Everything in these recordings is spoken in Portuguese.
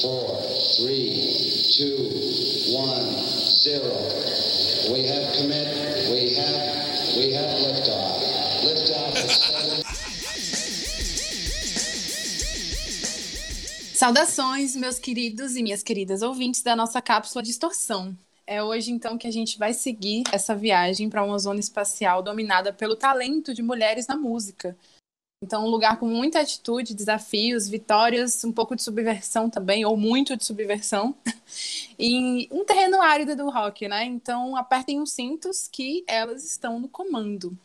four, three, two, one, zero. We have commit. We have. We have liftoff. Liftoff. Saudações, meus queridos e minhas queridas ouvintes da nossa cápsula Distorção. É hoje então que a gente vai seguir essa viagem para uma zona espacial dominada pelo talento de mulheres na música. Então, um lugar com muita atitude, desafios, vitórias, um pouco de subversão também, ou muito de subversão, e um terreno árido do rock, né? Então, apertem os cintos que elas estão no comando.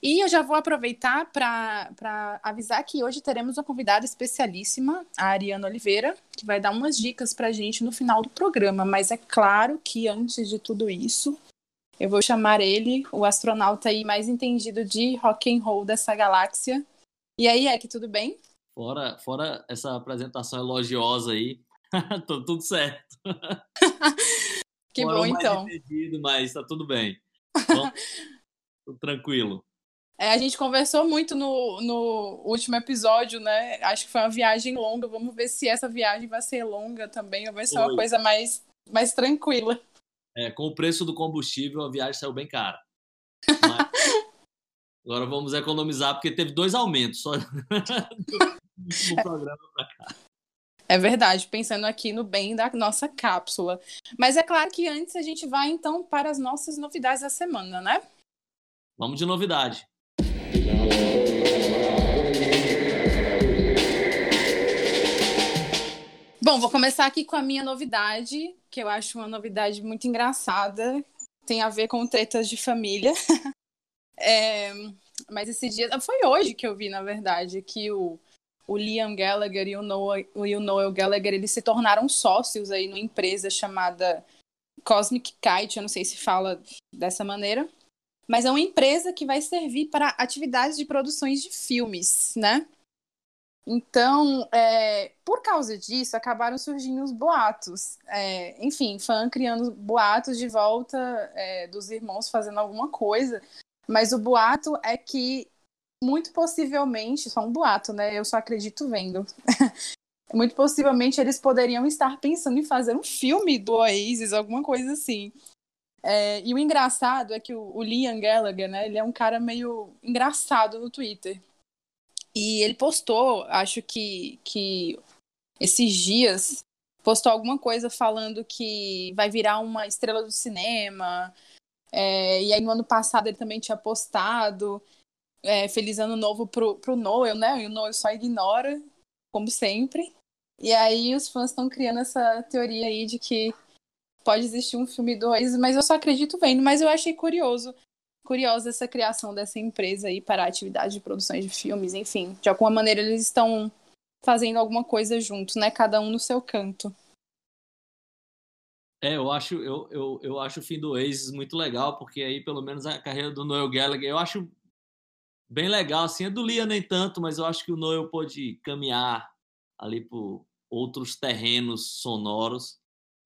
E eu já vou aproveitar para avisar que hoje teremos uma convidada especialíssima, a Ariana Oliveira, que vai dar umas dicas para a gente no final do programa. Mas é claro que antes de tudo isso, eu vou chamar ele, o astronauta aí mais entendido de rock and roll dessa galáxia. E aí, Ek, tudo bem? Fora, fora essa apresentação elogiosa aí, tô tudo certo. Que Fora bom, então. entendido, mas tá tudo bem. Tudo tranquilo. É, a gente conversou muito no, no último episódio, né? Acho que foi uma viagem longa. Vamos ver se essa viagem vai ser longa também ou vai ser uma coisa mais, mais tranquila. É, com o preço do combustível, a viagem saiu bem cara. Mas agora vamos economizar, porque teve dois aumentos só no programa. É verdade, pensando aqui no bem da nossa cápsula. Mas é claro que antes a gente vai então para as nossas novidades da semana, né? Vamos de novidade. Bom, vou começar aqui com a minha novidade, que eu acho uma novidade muito engraçada. Tem a ver com tretas de família. É, mas esse dia. Foi hoje que eu vi, na verdade, que o, o Liam Gallagher e o, Noah, e o Noel Gallagher eles se tornaram sócios aí numa empresa chamada Cosmic Kite. Eu não sei se fala dessa maneira. Mas é uma empresa que vai servir para atividades de produções de filmes, né? Então, é, por causa disso, acabaram surgindo os boatos. É, enfim, fã criando boatos de volta é, dos irmãos fazendo alguma coisa. Mas o boato é que, muito possivelmente, só um boato, né? Eu só acredito vendo. muito possivelmente eles poderiam estar pensando em fazer um filme do Oasis, alguma coisa assim. É, e o engraçado é que o, o Liam Gallagher, né? Ele é um cara meio engraçado no Twitter. E ele postou, acho que, que esses dias, postou alguma coisa falando que vai virar uma estrela do cinema. É, e aí no ano passado ele também tinha postado é, Feliz Ano Novo pro, pro Noel, né? E o Noel só ignora, como sempre. E aí os fãs estão criando essa teoria aí de que pode existir um filme 2, mas eu só acredito vendo. Mas eu achei curioso curiosa essa criação dessa empresa aí para a atividade de produções de filmes, enfim. De alguma maneira eles estão fazendo alguma coisa juntos, né? Cada um no seu canto. É, eu acho, eu, eu, eu acho o fim do Oasis muito legal, porque aí pelo menos a carreira do Noel Gallagher, eu acho bem legal, assim, a do Liam nem tanto, mas eu acho que o Noel pode caminhar ali por outros terrenos sonoros,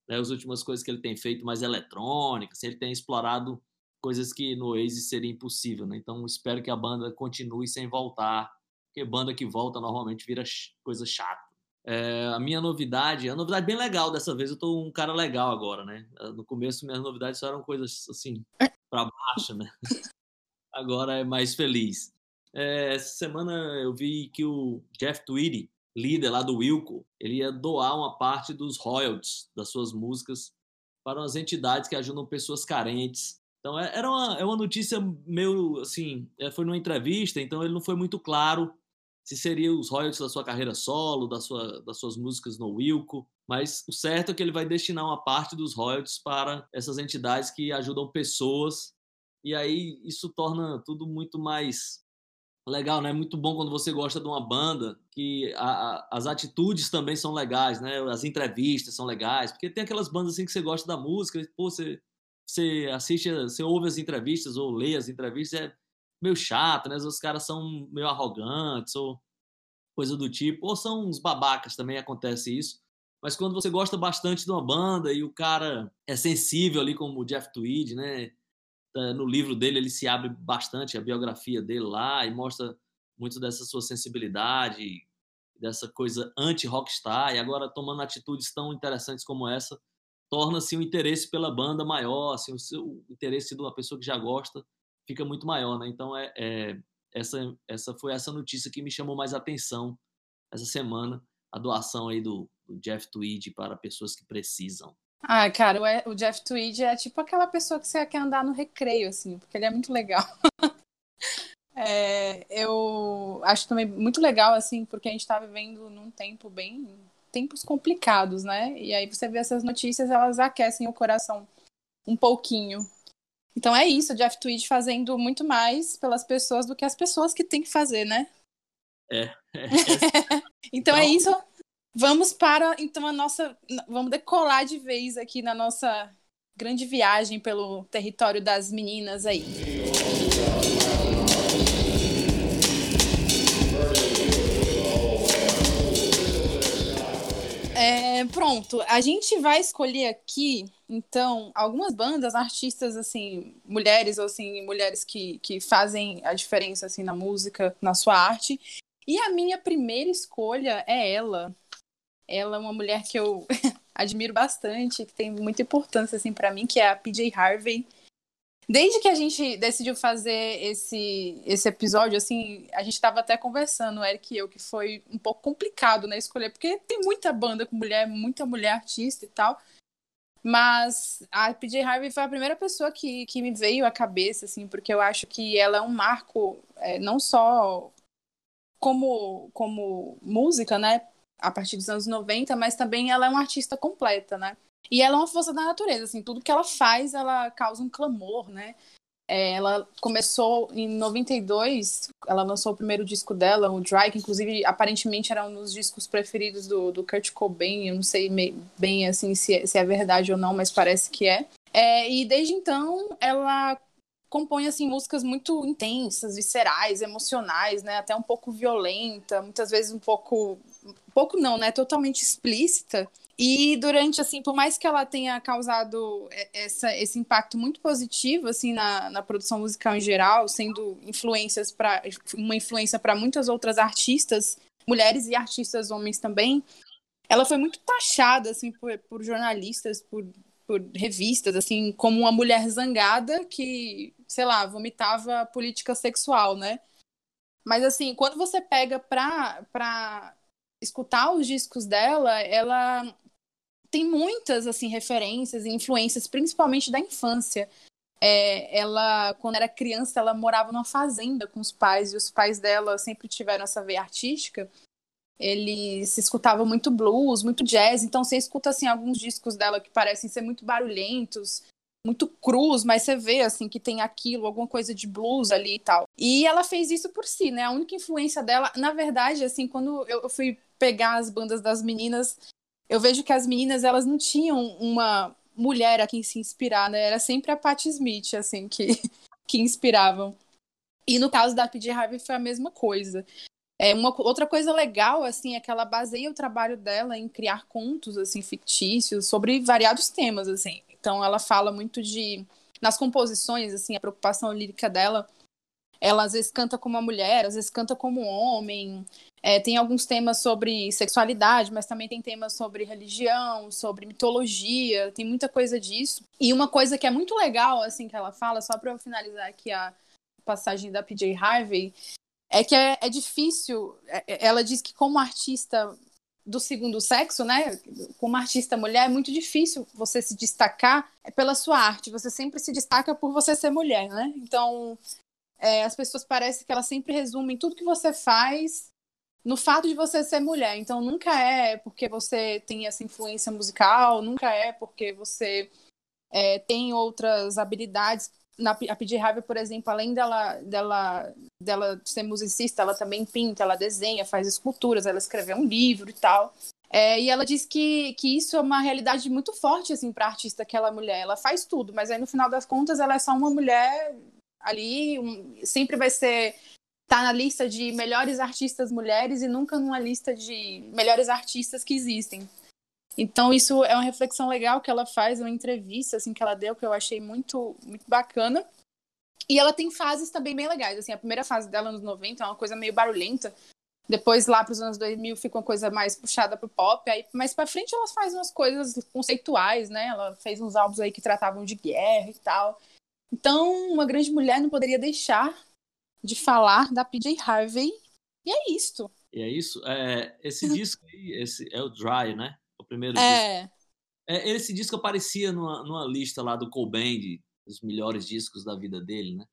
né, as últimas coisas que ele tem feito mais eletrônicas, ele tem explorado coisas que no Oasis seria impossível, né? Então espero que a banda continue sem voltar, porque banda que volta normalmente vira coisa chata. É, a minha novidade, a novidade bem legal dessa vez, eu tô um cara legal agora, né? No começo minhas novidades só eram coisas assim, pra baixo, né? Agora é mais feliz. É, essa semana eu vi que o Jeff Tweedy, líder lá do Wilco, ele ia doar uma parte dos royalties das suas músicas para umas entidades que ajudam pessoas carentes. Então é- era uma, é uma notícia meio assim, é, foi numa entrevista, então ele não foi muito claro se seria os royalties da sua carreira solo, da sua, das suas músicas no Wilco, mas o certo é que ele vai destinar uma parte dos royalties para essas entidades que ajudam pessoas, e aí isso torna tudo muito mais legal, né? Muito bom quando você gosta de uma banda, que a- a- as atitudes também são legais, né? As entrevistas são legais, porque tem aquelas bandas assim que você gosta da música, e, pô, você, você assiste, você ouve as entrevistas ou lê as entrevistas, é meio chato, né? Os caras são meio arrogantes ou coisa do tipo, ou são uns babacas também, acontece isso. Mas quando você gosta bastante de uma banda e o cara é sensível ali, como o Jeff Tweedy, né? Eh, No livro dele ele se abre bastante a biografia dele lá e mostra muito dessa sua sensibilidade dessa coisa anti-rockstar, e agora tomando atitudes tão interessantes como essa, torna-se um interesse pela banda maior, assim, o, seu, o interesse de uma pessoa que já gosta fica muito maior, né? Então, é, é, essa, essa foi essa notícia que me chamou mais atenção essa semana, a doação aí do, do Jeff Tweedy para pessoas que precisam. Ah, cara, o, o Jeff Tweedy é tipo aquela pessoa que você quer andar no recreio, assim, porque ele é muito legal. é, eu acho também muito legal, assim, porque a gente está vivendo num tempo bem. tempos complicados, né? E aí você vê essas notícias, elas aquecem o coração um pouquinho. Então é isso, o Jeff Tweed fazendo muito mais pelas pessoas do que as pessoas que tem que fazer, né? É. é, é. então é isso. Vamos para então a nossa, vamos decolar de vez aqui na nossa grande viagem pelo território das meninas aí. É, pronto, a gente vai escolher aqui, então, algumas bandas, artistas, assim, mulheres ou, assim, mulheres que, que fazem a diferença, assim, na música, na sua arte. E a minha primeira escolha é ela. Ela é uma mulher que eu admiro bastante, que tem muita importância, assim, para mim, que é a PJ Harvey. Desde que a gente decidiu fazer esse, esse episódio, assim, a gente estava até conversando, Eric e eu, que foi um pouco complicado, né, escolher, porque tem muita banda com mulher, muita mulher artista e tal. Mas a PJ Harvey foi a primeira pessoa que, que me veio à cabeça, assim, porque eu acho que ela é um marco, é, não só como, como música, né, a partir dos anos 90, mas também ela é uma artista completa, né? E ela é uma força da natureza, assim, tudo que ela faz, ela causa um clamor, né? É, ela começou em 92, ela lançou o primeiro disco dela, o Dry, que inclusive aparentemente era um dos discos preferidos do, do Kurt Cobain, eu não sei bem assim se é, se é verdade ou não, mas parece que é. é. E desde então ela compõe assim músicas muito intensas, viscerais, emocionais, né? Até um pouco violenta, muitas vezes um pouco, pouco não, né? Totalmente explícita. E durante, assim, por mais que ela tenha causado essa, esse impacto muito positivo, assim, na, na produção musical em geral, sendo influências para uma influência para muitas outras artistas, mulheres e artistas homens também, ela foi muito taxada, assim, por, por jornalistas, por, por revistas, assim, como uma mulher zangada que, sei lá, vomitava política sexual, né? Mas, assim, quando você pega pra, pra escutar os discos dela, ela tem muitas assim referências e influências, principalmente da infância. É, ela, quando era criança, ela morava numa fazenda com os pais e os pais dela sempre tiveram essa veia artística. Eles escutavam muito blues, muito jazz, então você escuta assim alguns discos dela que parecem ser muito barulhentos, muito cruz, mas você vê assim que tem aquilo, alguma coisa de blues ali e tal. E ela fez isso por si, né? A única influência dela, na verdade, assim, quando eu fui pegar as bandas das meninas, eu vejo que as meninas elas não tinham uma mulher a quem se inspirar, né? Era sempre a Patti Smith, assim, que, que inspiravam. E no caso da P.J. Harvey foi a mesma coisa. É uma outra coisa legal assim é que ela baseia o trabalho dela em criar contos assim fictícios sobre variados temas assim. Então ela fala muito de nas composições assim a preocupação lírica dela ela às vezes canta como uma mulher, às vezes canta como um homem. É, tem alguns temas sobre sexualidade, mas também tem temas sobre religião, sobre mitologia, tem muita coisa disso. E uma coisa que é muito legal, assim, que ela fala, só para eu finalizar aqui a passagem da PJ Harvey, é que é, é difícil. É, é, ela diz que, como artista do segundo sexo, né, como artista mulher, é muito difícil você se destacar pela sua arte. Você sempre se destaca por você ser mulher, né? Então, é, as pessoas parecem que elas sempre resumem tudo que você faz no fato de você ser mulher. Então, nunca é porque você tem essa influência musical, nunca é porque você é, tem outras habilidades. Na, a Pidi Harvey, por exemplo, além dela, dela, dela ser musicista, ela também pinta, ela desenha, faz esculturas, ela escreveu um livro e tal. É, e ela diz que, que isso é uma realidade muito forte assim para artista aquela mulher. Ela faz tudo, mas aí no final das contas ela é só uma mulher ali um, sempre vai ser tá na lista de melhores artistas mulheres e nunca numa lista de melhores artistas que existem. Então isso é uma reflexão legal que ela faz, uma entrevista assim que ela deu que eu achei muito muito bacana. E ela tem fases também bem legais, assim, a primeira fase dela nos 90 é uma coisa meio barulhenta, Depois, lá para os anos 2000, fica uma coisa mais puxada pro pop. Aí, mais para frente, ela faz umas coisas conceituais, né? Ela fez uns álbuns aí que tratavam de guerra e tal. Então, uma grande mulher não poderia deixar de falar da PJ Harvey. E é isto. E é isso. É, esse disco aí, esse é o Dry, né? O primeiro é. disco. É, esse disco aparecia numa, numa lista lá do Cobain, dos melhores discos da vida dele, né?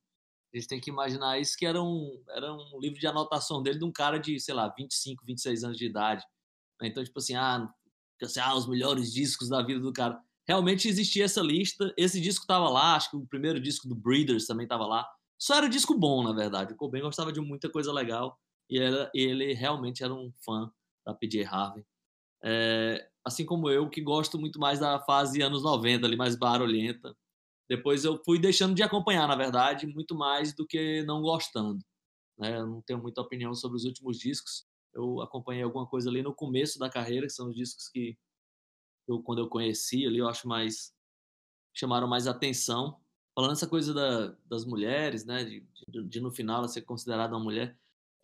A gente tem que imaginar isso que era um, era um livro de anotação dele de um cara de, sei lá, 25, 26 anos de idade. Então, tipo assim, ah, assim, ah, os melhores discos da vida do cara. Realmente existia essa lista. Esse disco tava lá, acho que o primeiro disco do Breeders também tava lá. Só era disco bom, na verdade. O Cobain gostava de muita coisa legal e ele realmente era um fã da PJ Harvey. É, assim como eu, que gosto muito mais da fase anos 90, ali mais barulhenta. Depois eu fui deixando de acompanhar, na verdade, muito mais do que não gostando. Né? Eu não tenho muita opinião sobre os últimos discos. Eu acompanhei alguma coisa ali no começo da carreira, que são os discos que eu, quando eu conheci ali, eu acho mais chamaram mais atenção. Falando essa coisa da, das mulheres, né, de, de, de, no final ela ser considerada uma mulher,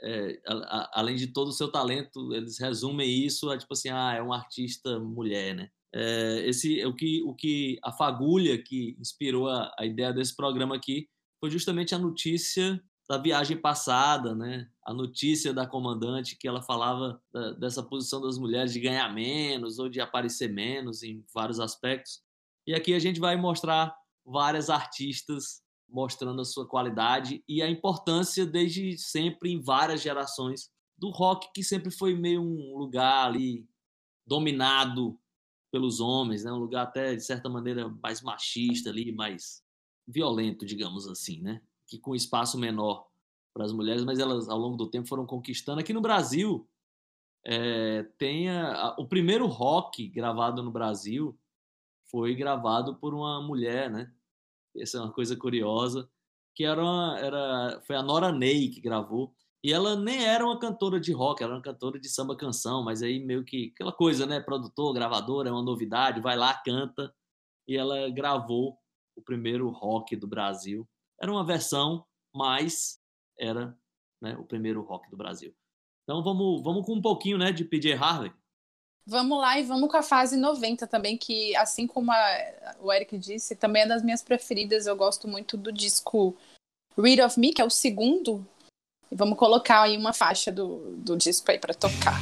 é, a, a, além de todo o seu talento, eles resumem isso a tipo assim, ah, é uma artista mulher, né? É, esse o que o que a fagulha que inspirou a, a ideia desse programa aqui foi justamente a notícia da viagem passada, né? A notícia da comandante que ela falava da, dessa posição das mulheres de ganhar menos ou de aparecer menos em vários aspectos. E aqui a gente vai mostrar várias artistas mostrando a sua qualidade e a importância desde sempre em várias gerações do rock que sempre foi meio um lugar ali dominado pelos homens, né? Um lugar até de certa maneira mais machista ali, mais violento, digamos assim, né? Que com espaço menor para as mulheres, mas elas ao longo do tempo foram conquistando. Aqui no Brasil é, tem a, a, o primeiro rock gravado no Brasil foi gravado por uma mulher, né? Essa é uma coisa curiosa, que era, uma, era foi a Nora Ney que gravou. E ela nem era uma cantora de rock, ela era uma cantora de samba canção, mas aí meio que aquela coisa, né? Produtor, gravador, é uma novidade, vai lá, canta. E ela gravou o primeiro rock do Brasil. Era uma versão, mas era né, o primeiro rock do Brasil. Então vamos, vamos com um pouquinho né, de PJ Harvey. Vamos lá e vamos com a fase 90 também, que assim como a, o Eric disse, também é das minhas preferidas. Eu gosto muito do disco Read of Me, que é o segundo e vamos colocar aí uma faixa do, do disco aí para tocar.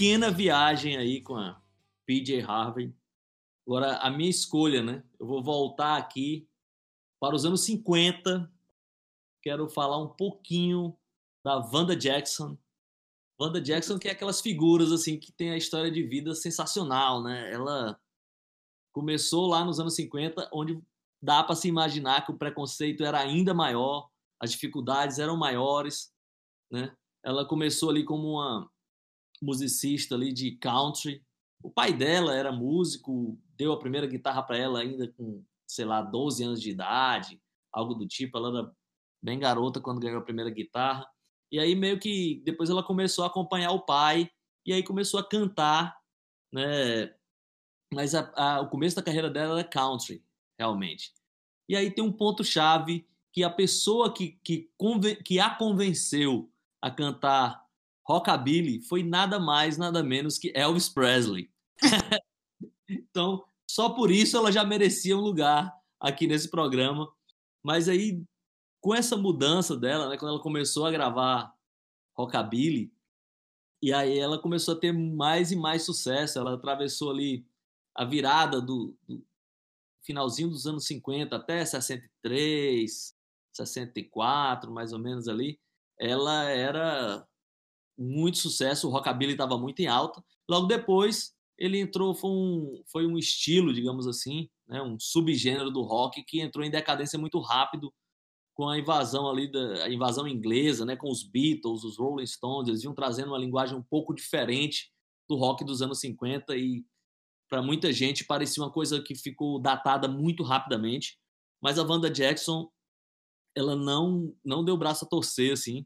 Pequena viagem aí com a PJ Harvey. Agora, a minha escolha, né? Eu vou voltar aqui para os anos 50. Quero falar um pouquinho da Wanda Jackson. Wanda Jackson, que é aquelas figuras assim que tem a história de vida sensacional, né? Ela começou lá nos anos 50, onde dá para se imaginar que o preconceito era ainda maior, as dificuldades eram maiores, né? Ela começou ali como uma musicista ali de country. O pai dela era músico, deu a primeira guitarra para ela ainda com, sei lá, 12 anos de idade, algo do tipo. Ela era bem garota quando ganhou a primeira guitarra. E aí meio que depois ela começou a acompanhar o pai e aí começou a cantar, né? Mas a, a, o começo da carreira dela era country, realmente. E aí tem um ponto chave que a pessoa que, que, que a convenceu a cantar rockabilly foi nada mais, nada menos que Elvis Presley. então, só por isso ela já merecia um lugar aqui nesse programa. Mas aí, com essa mudança dela, né, quando ela começou a gravar rockabilly, e aí ela começou a ter mais e mais sucesso. Ela atravessou ali a virada do, do finalzinho dos anos 50 até 63, 64, mais ou menos ali, ela era muito sucesso, o rockabilly estava muito em alta. Logo depois, ele entrou, foi um, foi um estilo, digamos assim, né, um subgênero do rock que entrou em decadência muito rápido com a invasão ali da a invasão inglesa, né, com os Beatles, os Rolling Stones, eles vinham trazendo uma linguagem um pouco diferente do rock dos anos 50 e para muita gente parecia uma coisa que ficou datada muito rapidamente, mas a Wanda Jackson ela não não deu braço a torcer assim.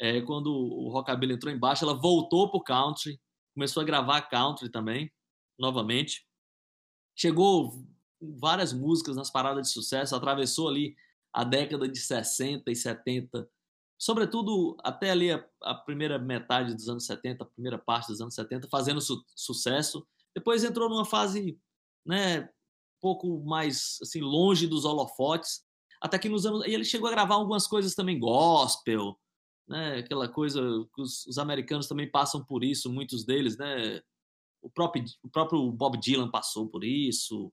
É, quando o rockabilly entrou embaixo, ela voltou pro country, começou a gravar country também, novamente. Chegou várias músicas nas paradas de sucesso, atravessou ali a década de 60 e 70, sobretudo até ali a, a primeira metade dos anos 70, a primeira parte dos anos 70, fazendo su sucesso. Depois entrou numa fase, né, um pouco mais assim longe dos holofotes, até que nos anos e ele chegou a gravar algumas coisas também gospel, né, aquela coisa que os, os americanos também passam por isso, muitos deles, né, o próprio, o próprio Bob Dylan passou por isso,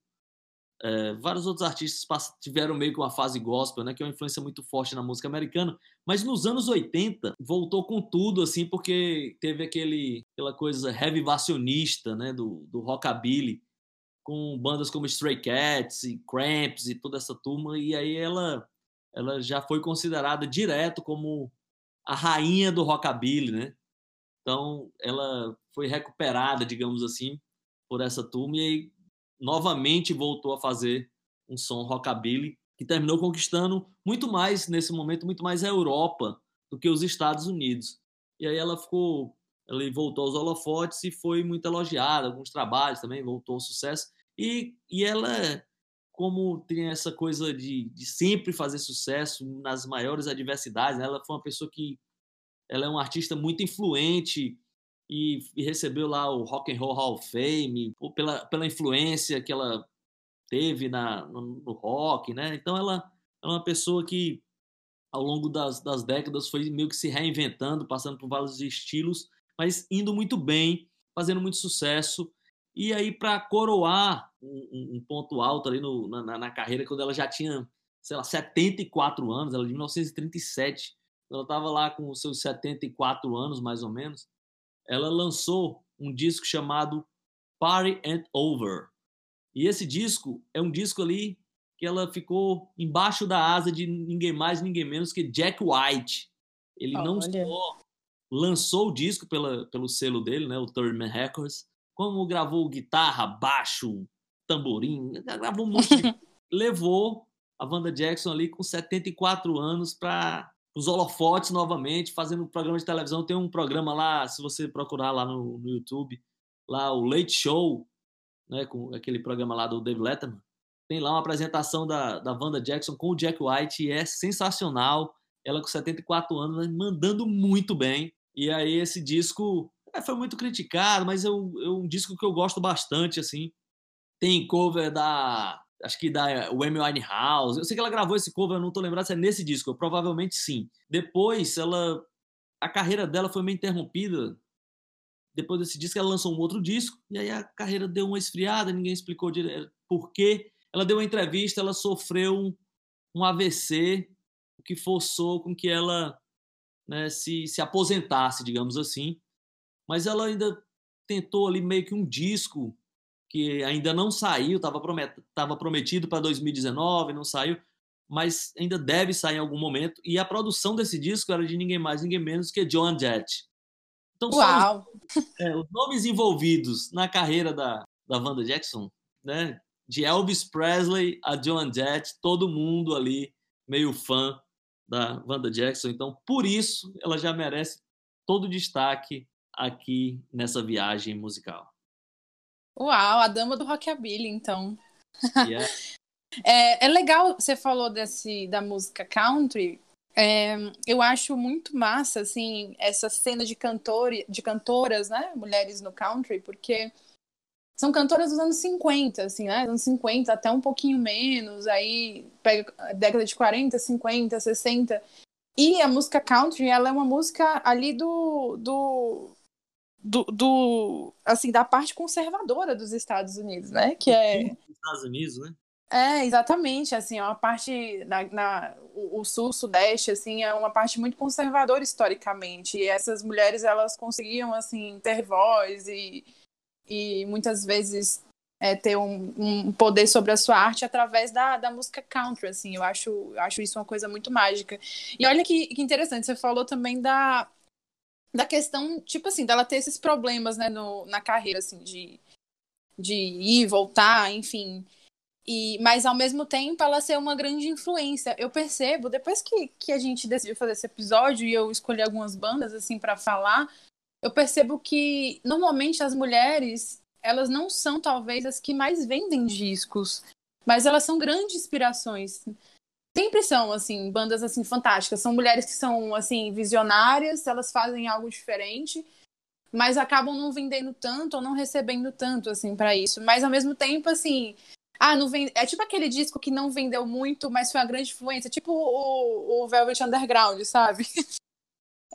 é, vários outros artistas tiveram meio que uma fase gospel, né, que é uma influência muito forte na música americana, mas nos anos 80 voltou com tudo, assim, porque teve aquele, aquela coisa revivacionista, né, do, do rockabilly, com bandas como Stray Cats e Cramps e toda essa turma, e aí ela, ela já foi considerada direto como a rainha do rockabilly, né? Então, ela foi recuperada, digamos assim, por essa turma e novamente voltou a fazer um som rockabilly que terminou conquistando muito mais nesse momento, muito mais a Europa do que os Estados Unidos. E aí ela ficou, ela voltou aos holofotes e foi muito elogiada, alguns trabalhos também voltou ao sucesso. E, e ela, como tem essa coisa de, de sempre fazer sucesso nas maiores adversidades, né? ela foi uma pessoa que ela é uma artista muito influente e, e, recebeu lá o Rock and Roll Hall of Fame pela, pela influência que ela teve na, no, no rock, né? Então ela é uma pessoa que ao longo das, das décadas foi meio que se reinventando, passando por vários estilos, mas indo muito bem, fazendo muito sucesso. E aí, para coroar um, um, ponto alto ali no, na, na, carreira, quando ela já tinha, sei lá, 74 anos, ela é de 1937, ela estava lá com os seus 74 anos, mais ou menos, ela lançou um disco chamado Party and Over. E esse disco é um disco ali que ela ficou embaixo da asa de ninguém mais, ninguém menos que Jack White. Ele não só lançou o disco pela, pelo selo dele, né, o Third Man Records, como gravou guitarra, baixo, tamborim, gravou um monte de... levou a Wanda Jackson ali com 74 anos para os holofotes novamente, fazendo um programa de televisão. Tem um programa lá, se você procurar lá no, no YouTube, lá o Late Show, né, com aquele programa lá do Dave Letterman. Tem lá uma apresentação da, da Wanda Jackson com o Jack White e é sensacional. Ela com 74 anos, mandando muito bem. E aí esse disco é, foi muito criticado, mas é um, é um disco que eu gosto bastante, assim. Tem cover da acho que da o Amy Winehouse. Eu sei que ela gravou esse cover, eu não tô lembrado se é nesse disco, provavelmente sim. Depois, ela a carreira dela foi meio interrompida. Depois desse disco, ela lançou um outro disco e aí a carreira deu uma esfriada, ninguém explicou direito por quê. Ela deu uma entrevista, ela sofreu um, um AVC, o que forçou com que ela né, se, se aposentasse, digamos assim. Mas ela ainda tentou ali meio que um disco que ainda não saiu, estava promet, prometido para 2019, não saiu, mas ainda deve sair em algum momento. E a produção desse disco era de ninguém mais, ninguém menos que John Jett. Então, Uau! Os, é, os, nomes envolvidos na carreira da, da Wanda Jackson, né? De Elvis Presley a Joan Jett, todo mundo ali meio fã da Wanda Jackson. Então, por isso, ela já merece todo o destaque aqui nessa viagem musical. Uau, a dama do rockabilly, então. Yeah. é, é legal, você falou desse, da música country. É, eu acho muito massa, assim, essa cena de, cantor, de cantoras, né? Mulheres no country, porque são cantoras dos anos 50, assim, né? Anos 50 até um pouquinho menos, aí pega a década de 40, 50, 60. E a música country, ela é uma música ali do, do do, do, assim, da parte conservadora dos Estados Unidos, né? Que é. Estados Unidos, né? É, exatamente, assim, é uma parte na, na o, sul sudeste assim é uma parte muito conservadora historicamente. E essas mulheres elas conseguiam assim ter voz e, e muitas vezes é, ter um, um, poder sobre a sua arte através da, da música country, assim, eu acho, acho isso uma coisa muito mágica. E olha que, que interessante, você falou também da, da questão, tipo assim, dela ter esses problemas, né, no, na carreira, assim, de, de ir, voltar, enfim. E, mas ao mesmo tempo ela ser uma grande influência. Eu percebo, depois que, que a gente decidiu fazer esse episódio e eu escolhi algumas bandas assim para falar, eu percebo que normalmente as mulheres, elas não são talvez as que mais vendem discos, mas elas são grandes inspirações. Sempre são assim, bandas assim fantásticas, são mulheres que são assim visionárias, elas fazem algo diferente mas acabam não vendendo tanto ou não recebendo tanto assim para isso. Mas ao mesmo tempo assim, ah, não vende... É tipo aquele disco que não vendeu muito, mas foi uma grande influência. Tipo o, o Velvet Underground, sabe?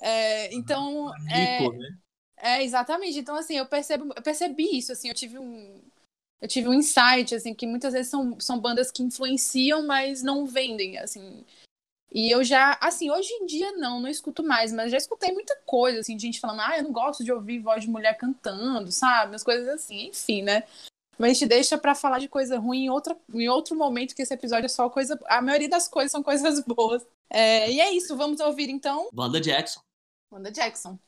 É, então. É, né? é, exatamente. Então, assim, eu, percebo, eu percebi isso, assim, eu tive um. Eu tive um insight, assim, que muitas vezes são, são bandas que influenciam, mas não vendem, assim. E eu já, assim, hoje em dia não, não escuto mais, mas já escutei muita coisa, assim, de gente falando, ah, eu não gosto de ouvir voz de mulher cantando, sabe? As coisas assim, enfim, né? Mas a gente deixa para falar de coisa ruim em, outra, em outro momento, que esse episódio é só coisa. A maioria das coisas são coisas boas. É, e é isso, vamos ouvir então. Wanda Jackson. Wanda Jackson.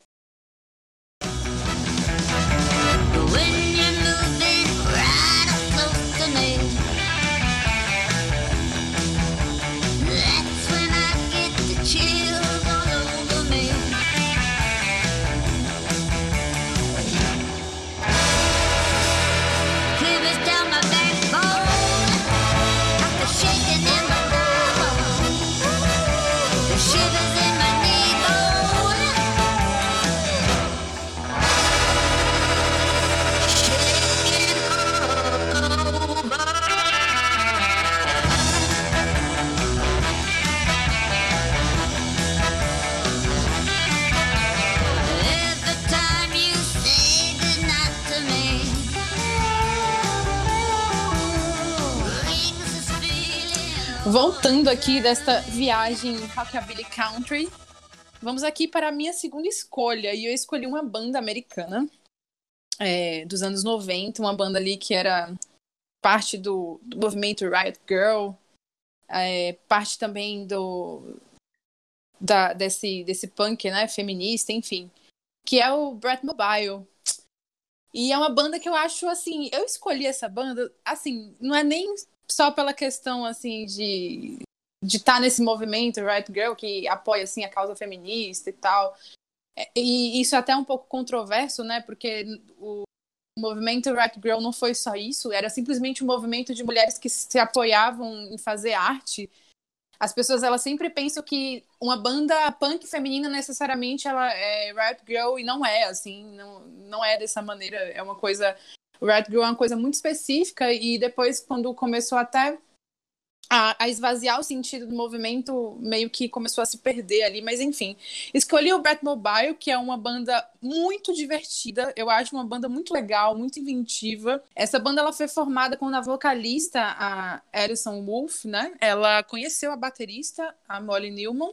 Aqui desta viagem Rockabilly Country, vamos aqui para a minha segunda escolha. E eu escolhi uma banda americana é, dos anos 90, uma banda ali que era parte do, do movimento Riot Girl, é, parte também do da, desse, desse punk né, feminista, enfim, que é o Brett Mobile. E é uma banda que eu acho assim, eu escolhi essa banda, assim, não é nem só pela questão assim de de estar tá nesse movimento Right Girl que apoia assim a causa feminista e tal. É, e isso é até um pouco controverso, né? Porque o movimento Right Girl não foi só isso, era simplesmente um movimento de mulheres que se apoiavam em fazer arte. As pessoas elas sempre pensam que uma banda punk feminina necessariamente ela é Right Girl e não é assim, não, não é dessa maneira, é uma coisa o Red Girl é uma coisa muito específica e depois, quando começou até a, a, esvaziar o sentido do movimento, meio que começou a se perder ali, mas enfim. Escolhi o Brett Mobile, que é uma banda muito divertida, eu acho uma banda muito legal, muito inventiva. Essa banda ela foi formada quando a vocalista, a Alison Wolf, né? Ela conheceu a baterista, a Molly Newman.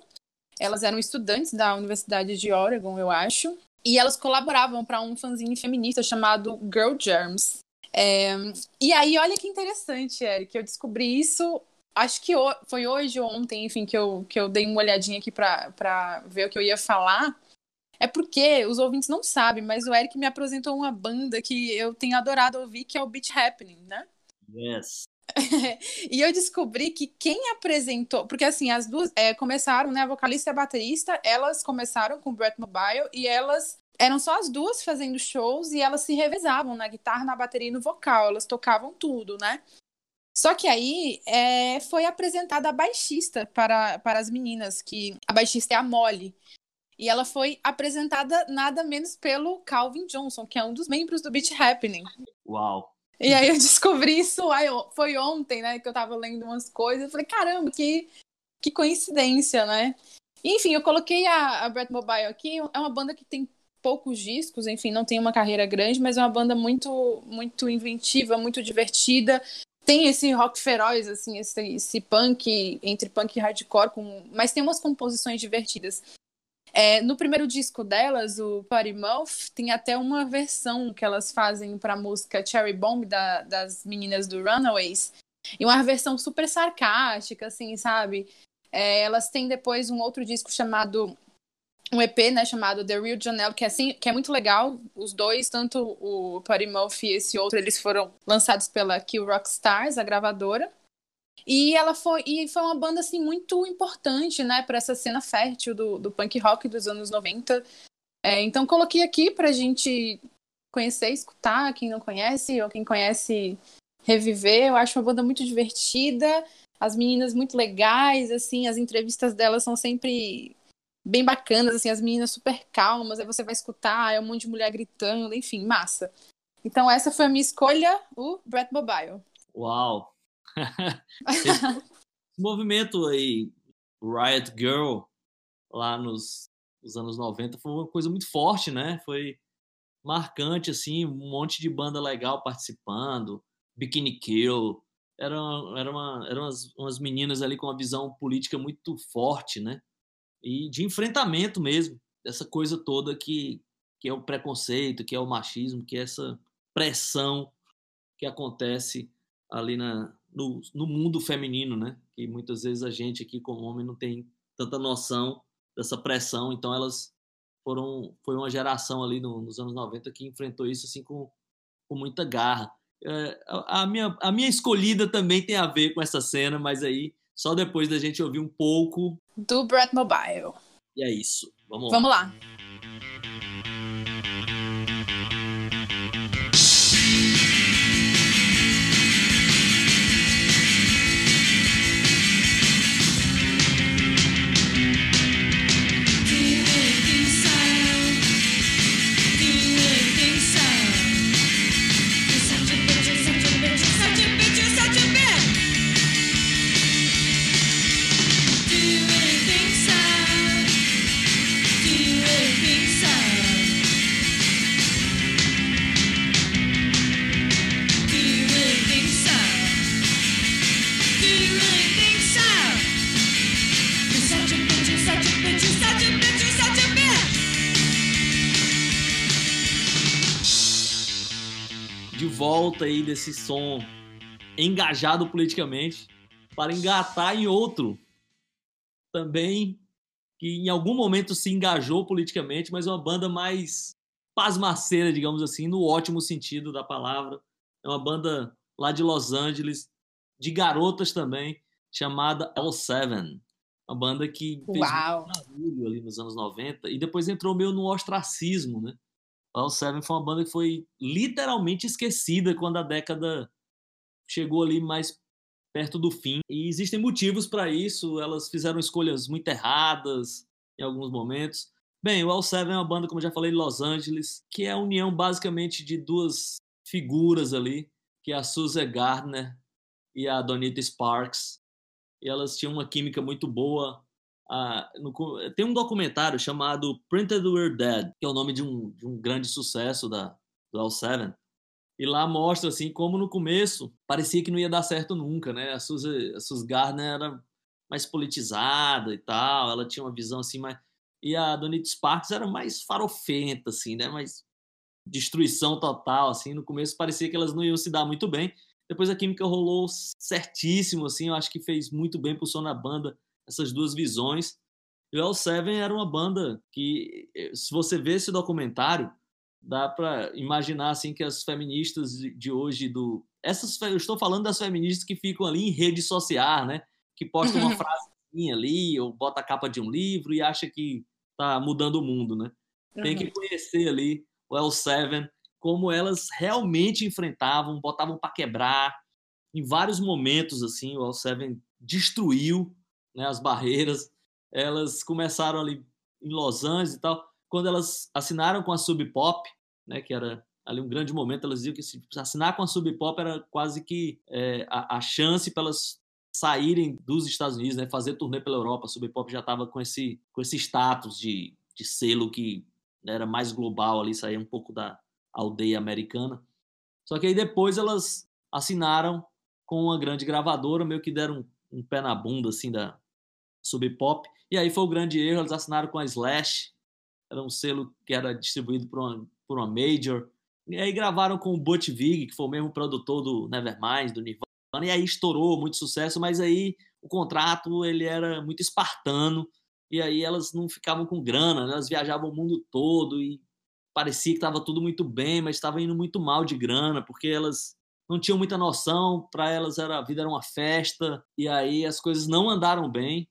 Elas eram estudantes da Universidade de Oregon, eu acho. E elas colaboravam para um fanzine feminista chamado Girl Germs. É, e aí, olha que interessante, Eric, eu descobri isso, acho que foi hoje ou ontem, enfim, que eu, que eu dei uma olhadinha aqui para ver o que eu ia falar. É porque os ouvintes não sabem, mas o Eric me apresentou uma banda que eu tenho adorado ouvir, que é o Beach Happening, né? Yes. e eu descobri que quem apresentou, porque assim, as duas é, começaram, né? A vocalista e a baterista, elas começaram com o Brett Mobile e elas eram só as duas fazendo shows e elas se revezavam na guitarra, na bateria e no vocal, elas tocavam tudo, né? Só que aí é, foi apresentada a baixista para, para as meninas, que a baixista é a Molly. E ela foi apresentada nada menos pelo Calvin Johnson, que é um dos membros do Beat Happening. Uau! E aí eu descobri isso, aí foi ontem, né, que eu tava lendo umas coisas, eu falei, caramba, que, que coincidência, né? Enfim, eu coloquei a, a Brett Mobile aqui, é uma banda que tem poucos discos, enfim, não tem uma carreira grande, mas é uma banda muito, muito inventiva, muito divertida. Tem esse rock feroz, assim, esse, esse punk, entre punk e hardcore, com... mas tem umas composições divertidas. É, no primeiro disco delas, o Party Mouth, tem até uma versão que elas fazem para a música Cherry Bomb da, das meninas do Runaways. E uma versão super sarcástica, assim, sabe? É, elas têm depois um outro disco chamado um EP, né, chamado The Real Janelle, que é, assim, que é muito legal. Os dois, tanto o Party e esse outro, eles foram lançados pela Kill Rock Stars, a gravadora. E ela foi, e foi uma banda assim muito importante, né, para essa cena fértil do, do punk rock dos anos 90. É, então coloquei aqui pra gente conhecer, escutar, quem não conhece ou quem conhece reviver. Eu acho uma banda muito divertida, as meninas muito legais, assim, as entrevistas delas são sempre bem bacanas, assim, as meninas super calmas, aí você vai escutar, é um monte de mulher gritando, enfim, massa. Então essa foi a minha escolha, o Brett Mobile. Uau! Movimento aí, Riot Girl, lá nos, nos, anos 90, foi uma coisa muito forte, né? Foi marcante, assim, um monte de banda legal participando, Bikini Kill, eram, era uma, eram umas, umas meninas ali com uma visão política muito forte, né? E de enfrentamento mesmo, dessa coisa toda que, que é o preconceito, que é o machismo, que é essa pressão que acontece ali na, no, no mundo feminino, né? Que muitas vezes a gente aqui como homem não tem tanta noção dessa pressão, então elas foram foi uma geração ali no, nos anos 90 que enfrentou isso assim com, com muita garra. É, a, a, minha, a minha escolhida também tem a ver com essa cena, mas aí só depois da gente ouvir um pouco do Brett Mobile. E é isso. Vamos, Vamos lá. Volta aí desse som engajado politicamente para engatar em outro também que em algum momento se engajou politicamente, mas é uma banda mais pasmaceira, digamos assim, no ótimo sentido da palavra. É uma banda lá de Los Angeles, de garotas também, chamada L7. Uma banda que fez Uau. muito barulho ali nos anos 90 e depois entrou meio no ostracismo, né? All Seven foi uma banda que foi literalmente esquecida quando a década chegou ali mais perto do fim. E existem motivos para isso, elas fizeram escolhas muito erradas em alguns momentos. Bem, o All Seven é uma banda, como já falei, de Los Angeles, que é a união basicamente de duas figuras ali, que é a Suzy Gardner e a Donita Sparks. E elas tinham uma química muito boa, ah, no, tem um documentário chamado Printed We're Dead, que é o nome de um, de um grande sucesso da, do L7. E lá mostra assim como no começo parecia que não ia dar certo nunca, né? A Suzy, a Suzy Gardner era mais politizada e tal, ela tinha uma visão assim mais e a Donita Sparks era mais farofenta assim, né? Mais destruição total assim. No começo parecia que elas não iam se dar muito bem. Depois a química rolou certíssimo assim, eu acho que fez muito bem pro som na banda essas duas visões. E o L7 era uma banda que, eh, se você vê esse documentário, dá para imaginar assim que as feministas de hoje do essas eu estou falando das feministas que ficam ali em rede social, né? Que postam uma frasezinha ali ou bota a capa de um livro e acha que tá mudando o mundo, né? Tem que conhecer ali o L7 como elas realmente enfrentavam, botavam para quebrar. Em vários momentos assim, o L7 destruiu né, as barreiras, elas começaram ali em Los Angeles e tal. Quando elas assinaram com a Sub Pop, né, que era ali um grande momento, elas diziam que se assinar com a Sub Pop era quase que é, a, a, chance para elas saírem dos Estados Unidos, né, fazer turnê pela Europa. A Sub Pop já estava com esse, com esse status de, de selo que era mais global ali, saía um pouco da aldeia americana. Só que aí depois elas assinaram com uma grande gravadora, meio que deram um, um pé na bunda assim da Sub Pop. E aí foi o grande erro, eles assinaram com a Slash, era um selo que era distribuído por uma, por uma major. E aí gravaram com o Butch Vig, que foi o mesmo produtor do Nevermind, do Nirvana, e aí estourou, muito sucesso, mas aí o contrato ele era muito espartano, e aí elas não ficavam com grana, né? elas viajavam o mundo todo e parecia que estava tudo muito bem, mas estava indo muito mal de grana, porque elas não tinham muita noção, para elas era, a vida era uma festa, e aí as coisas não andaram bem.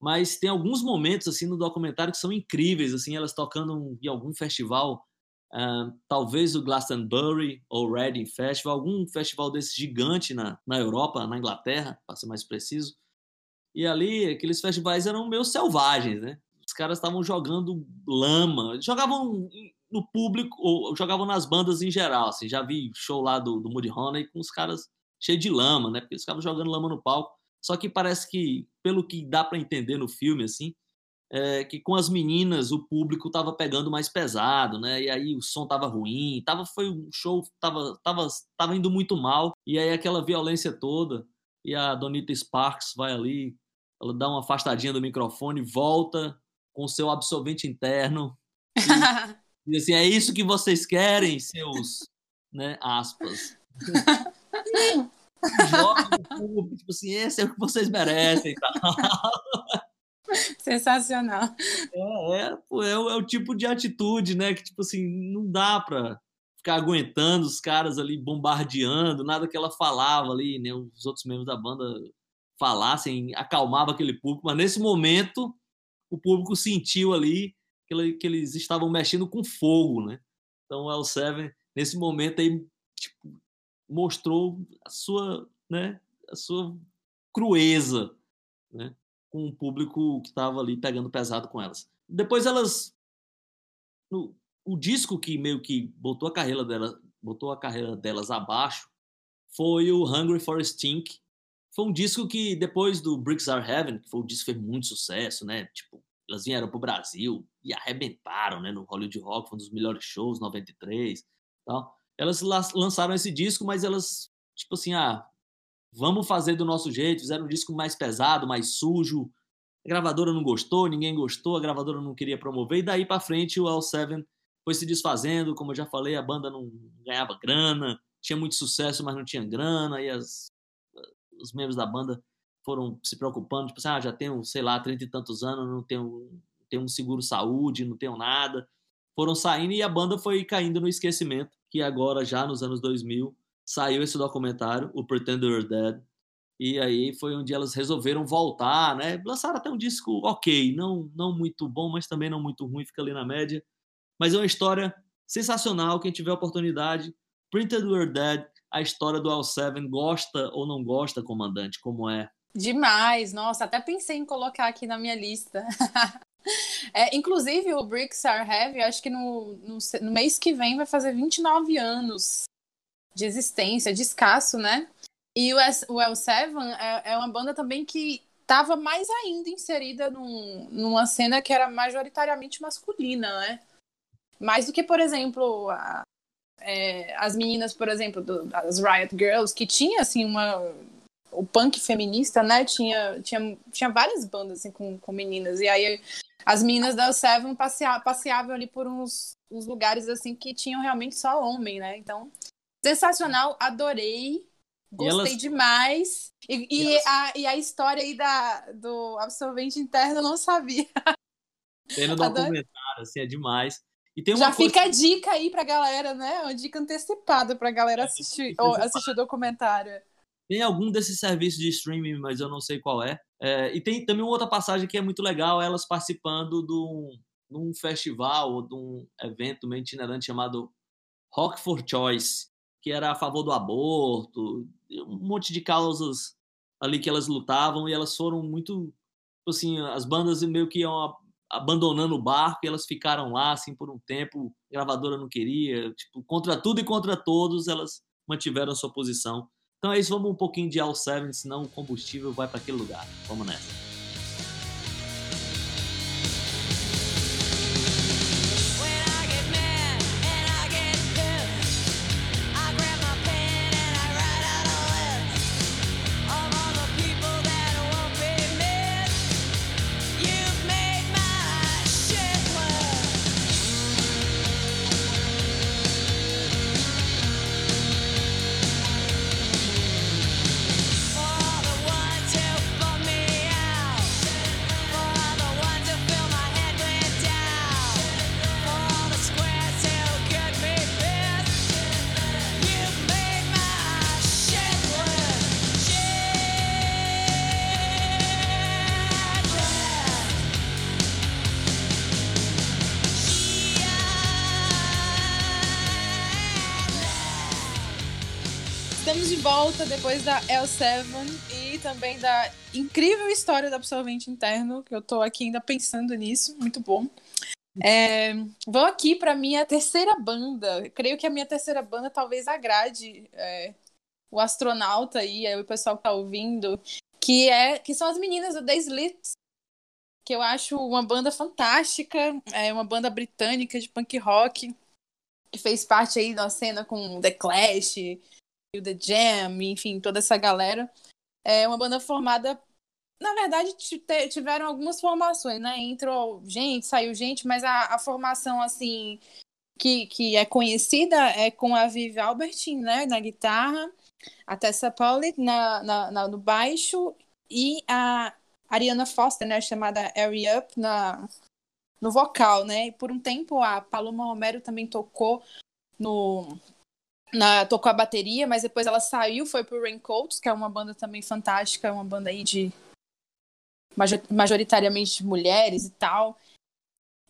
Mas tem alguns momentos assim no documentário que são incríveis, assim, elas tocando em algum festival, uh, talvez o Glastonbury ou Reading Festival, algum festival desse gigante na, na Europa, na Inglaterra, para ser mais preciso. E ali, aqueles festivais eram meio selvagens, né? Os caras estavam jogando lama, jogavam no público, ou jogavam nas bandas em geral, assim, já vi show lá do, do Moody Honey com os caras cheios de lama, né? Porque eles ficavam jogando lama no palco. Só que parece que, pelo que dá para entender no filme, assim, é que com as meninas o público tava pegando mais pesado, né? E aí o som tava ruim, tava foi um show tava tava tava indo muito mal e aí aquela violência toda e a Donita Sparks vai ali, ela dá uma afastadinha do microfone, volta com seu absorvente interno e diz assim: "É isso que vocês querem, seus, né, aspas". joga no público, tipo assim, esse é o que vocês merecem tal. Sensacional. É, é, pô, é, é, o tipo de atitude, né? Que, tipo assim, não dá pra ficar aguentando os caras ali bombardeando, nada que ela falava ali, né? Os outros membros da banda falassem, acalmava aquele público, mas nesse momento o público sentiu ali que, que eles estavam mexendo com fogo, né? Então o L7, nesse momento aí, tipo, mostrou a sua, né, a sua crueza, né, com o público que estava ali pegando pesado com elas. Depois elas, no, o disco que meio que botou a carreira dela, botou a carreira delas abaixo, foi o Hungry for Stink. Foi um disco que depois do Bricks Are Heaven, que foi um disco que fez muito sucesso, né? Tipo, elas vieram pro Brasil e arrebentaram, né, no Hollywood Rock, foi um dos melhores shows, 93, tal elas lançaram esse disco, mas elas, tipo assim, ah, vamos fazer do nosso jeito, fizeram um disco mais pesado, mais sujo. A gravadora não gostou, ninguém gostou, a gravadora não queria promover, e daí para frente o L7 foi se desfazendo, como eu já falei, a banda não ganhava grana, tinha muito sucesso, mas não tinha grana, e as, os membros da banda foram se preocupando, tipo assim, ah, já tenho, sei lá, trinta e tantos anos, não tenho, tenho um seguro saúde, não tenho nada. Foram saindo e a banda foi caindo no esquecimento que agora, já nos anos 2000, saiu esse documentário, o Pretender Dead, e aí foi onde elas resolveram voltar, né? Lançaram até um disco ok, não, não muito bom, mas também não muito ruim, fica ali na média. Mas é uma história sensacional, quem tiver oportunidade. Printed Were Dead, a história do L7, gosta ou não gosta, comandante, como é? Demais, nossa, até pensei em colocar aqui na minha lista. É, inclusive, o Bricks Are Heavy, acho que no, no, no, mês que vem vai fazer 29 anos de existência, de escasso, né? E o, o L7 é, é uma banda também que estava mais ainda inserida num, numa cena que era majoritariamente masculina, né? Mais do que, por exemplo, a, é, as meninas, por exemplo, do, as Riot Girls, que tinha, assim, uma o punk feminista, né? Tinha, tinha, tinha várias bandas assim, com, com meninas. E aí as meninas da Seven passeavam, passeavam ali por uns, uns lugares assim que tinham realmente só homem, né? Então, sensacional, adorei. Gostei elas... demais. E, e, e, elas... a, e a história aí da, do absorvente interno eu não sabia. Tem no documentário, assim, é demais. E tem uma Já coisa... fica a dica aí pra galera, né? Uma dica antecipada pra galera assistir, ou assistir o documentário. Tem algum desses serviços de streaming, mas eu não sei qual é. É e tem também uma outra passagem que é muito legal, elas participando de um, de um festival ou de um evento meio itinerante chamado Rock for Choice, que era a favor do aborto, um monte de causas ali que elas lutavam e elas foram muito assim as bandas meio que iam abandonando o barco e elas ficaram lá assim por um tempo a gravadora não queria tipo contra tudo e contra todos elas mantiveram a sua posição então é isso, vamos um pouquinho de All 7, senão o combustível vai para aquele lugar. Vamos nessa. Depois da L7 e também da incrível história do absorvente interno, que eu tô aqui ainda pensando nisso, muito bom. É, vou aqui para minha terceira banda. Creio que a minha terceira banda talvez agrade é, o astronauta aí, o pessoal que tá ouvindo, que é que são as meninas do The Slits, que eu acho uma banda fantástica, é uma banda britânica de punk rock que fez parte aí da cena com The Clash, o The Jam, enfim, toda essa galera. É uma banda formada. Na verdade, tiveram algumas formações, né? Entrou gente, saiu gente, mas a, a formação, assim, que, que é conhecida é com a Vivi Albertin, né? Na guitarra, a Tessa Pauly na, na, na, no baixo e a Ariana Foster, né? Chamada Airy Up na, no vocal, né? E por um tempo a Paloma Romero também tocou no na, tocou a bateria, mas depois ela saiu, foi pro Raincoats, que é uma banda também fantástica, uma banda aí de majoritariamente mulheres e tal.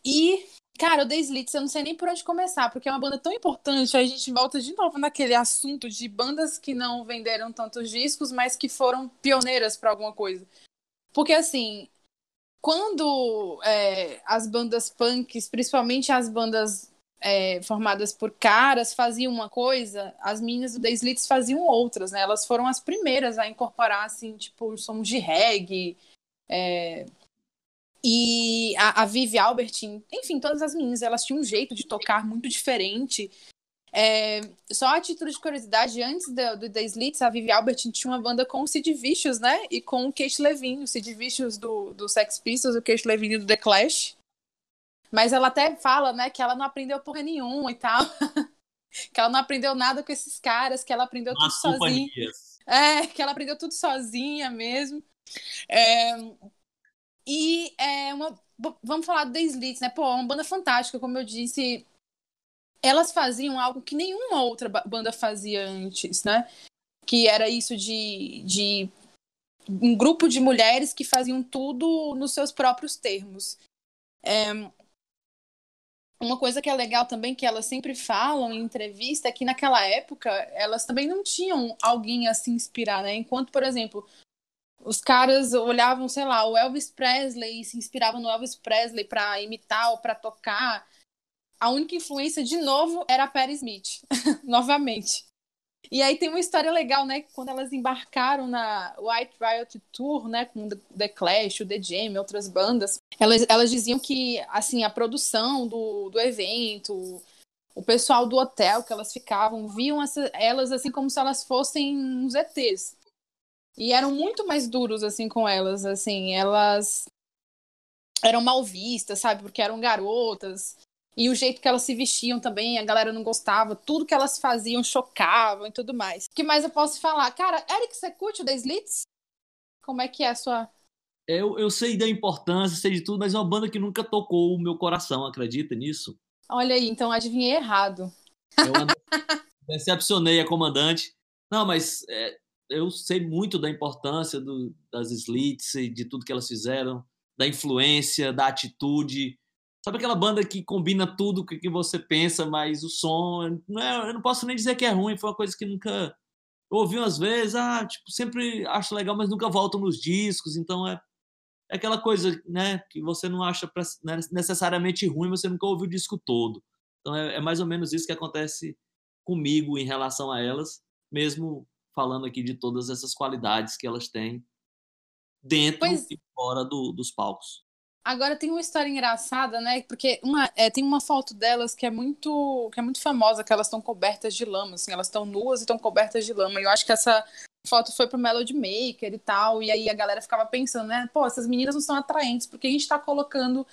E, cara, o The Slits, eu não sei nem por onde começar, porque é uma banda tão importante, aí a gente volta de novo naquele assunto de bandas que não venderam tantos discos, mas que foram pioneiras para alguma coisa. Porque, assim, quando é, as bandas punks, principalmente as bandas é, formadas por caras faziam uma coisa, as meninas do The Slits faziam outras, né? Elas foram as primeiras a incorporar, assim, tipo, sons de reggae. É... E a, a Vivi Albertin, enfim, todas as meninas, elas tinham um jeito de tocar muito diferente. É... Só a título de curiosidade, antes do, do The Slits, a Vivi Albertin tinha uma banda com o Sid Vicious, né? E com o Kate Levine, o Sid Vicious do, do Sex Pistols, o Kate Levine do The Clash. Mas ela até fala, né, que ela não aprendeu porra nenhuma e tal. que ela não aprendeu nada com esses caras, que ela aprendeu tudo sozinha. É, que ela aprendeu tudo sozinha mesmo. É, e é uma. Vamos falar do The Slits, né? Pô, uma banda fantástica, como eu disse. Elas faziam algo que nenhuma outra banda fazia antes, né? Que era isso de, de um grupo de mulheres que faziam tudo nos seus próprios termos. É, uma coisa que é legal também, que elas sempre falam em entrevista, é que naquela época elas também não tinham alguém a se inspirar, né? Enquanto, por exemplo, os caras olhavam, sei lá, o Elvis Presley e se inspiravam no Elvis Presley para imitar ou para tocar. A única influência, de novo, era a Perry Smith, novamente. E aí tem uma história legal, né? Quando elas embarcaram na White Riot Tour, né? Com The Clash, o The Jam, outras bandas, elas, elas diziam que, assim, a produção do, do evento, o pessoal do hotel que elas ficavam, viam essa, elas assim como se elas fossem uns ETs. E eram muito mais duros, assim, com elas, assim, elas eram mal vistas, sabe? Porque eram garotas. E o jeito que elas se vestiam também, a galera não gostava. Tudo que elas faziam chocavam e tudo mais. O que mais eu posso falar? Cara, Eric, você curte o The Slits? Como é que é a sua... Eu, eu sei da importância, sei de tudo, mas é uma banda que nunca tocou o meu coração, acredita nisso? Olha aí, então adivinhei errado. Eu decepcionei a comandante. Não, mas é, eu sei muito da importância do, das slits e de tudo que elas fizeram, da influência, da atitude, Sabe aquela banda que combina tudo que, que você pensa, mas o som. Não é, eu não posso nem dizer que é ruim, foi uma coisa que nunca. Eu ouvi umas vezes, ah, tipo, sempre acho legal, mas nunca volto nos discos, então é, é aquela coisa, né, que você não acha né, necessariamente ruim, você nunca ouviu o disco todo. Então é, é mais ou menos isso que acontece comigo em relação a elas, mesmo falando aqui de todas essas qualidades que elas têm dentro pois... e fora do, dos palcos. Agora tem uma história engraçada, né? Porque uma, é, tem uma foto delas que é muito que é muito famosa, que elas estão cobertas de lama, assim, elas estão nuas e estão cobertas de lama. E eu acho que essa foto foi pro Melody Maker e tal, e aí a galera ficava pensando, né? Pô, essas meninas não são atraentes, porque a gente tá colocando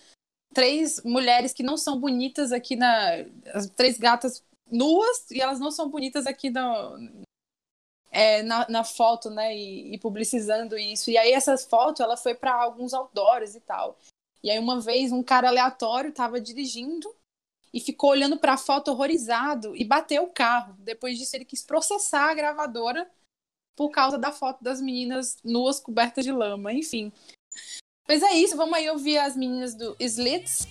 três mulheres que não são bonitas aqui na. As três gatas nuas e elas não são bonitas aqui no, é, na, na, foto, né, e, e, publicizando isso. E aí essa foto, ela foi para alguns outdoors e tal. E aí uma vez um cara aleatório estava dirigindo e ficou olhando para a foto horrorizado e bateu o carro. Depois disso ele quis processar a gravadora por causa da foto das meninas nuas cobertas de lama, enfim. Pois é isso, vamos aí ouvir as meninas do Slits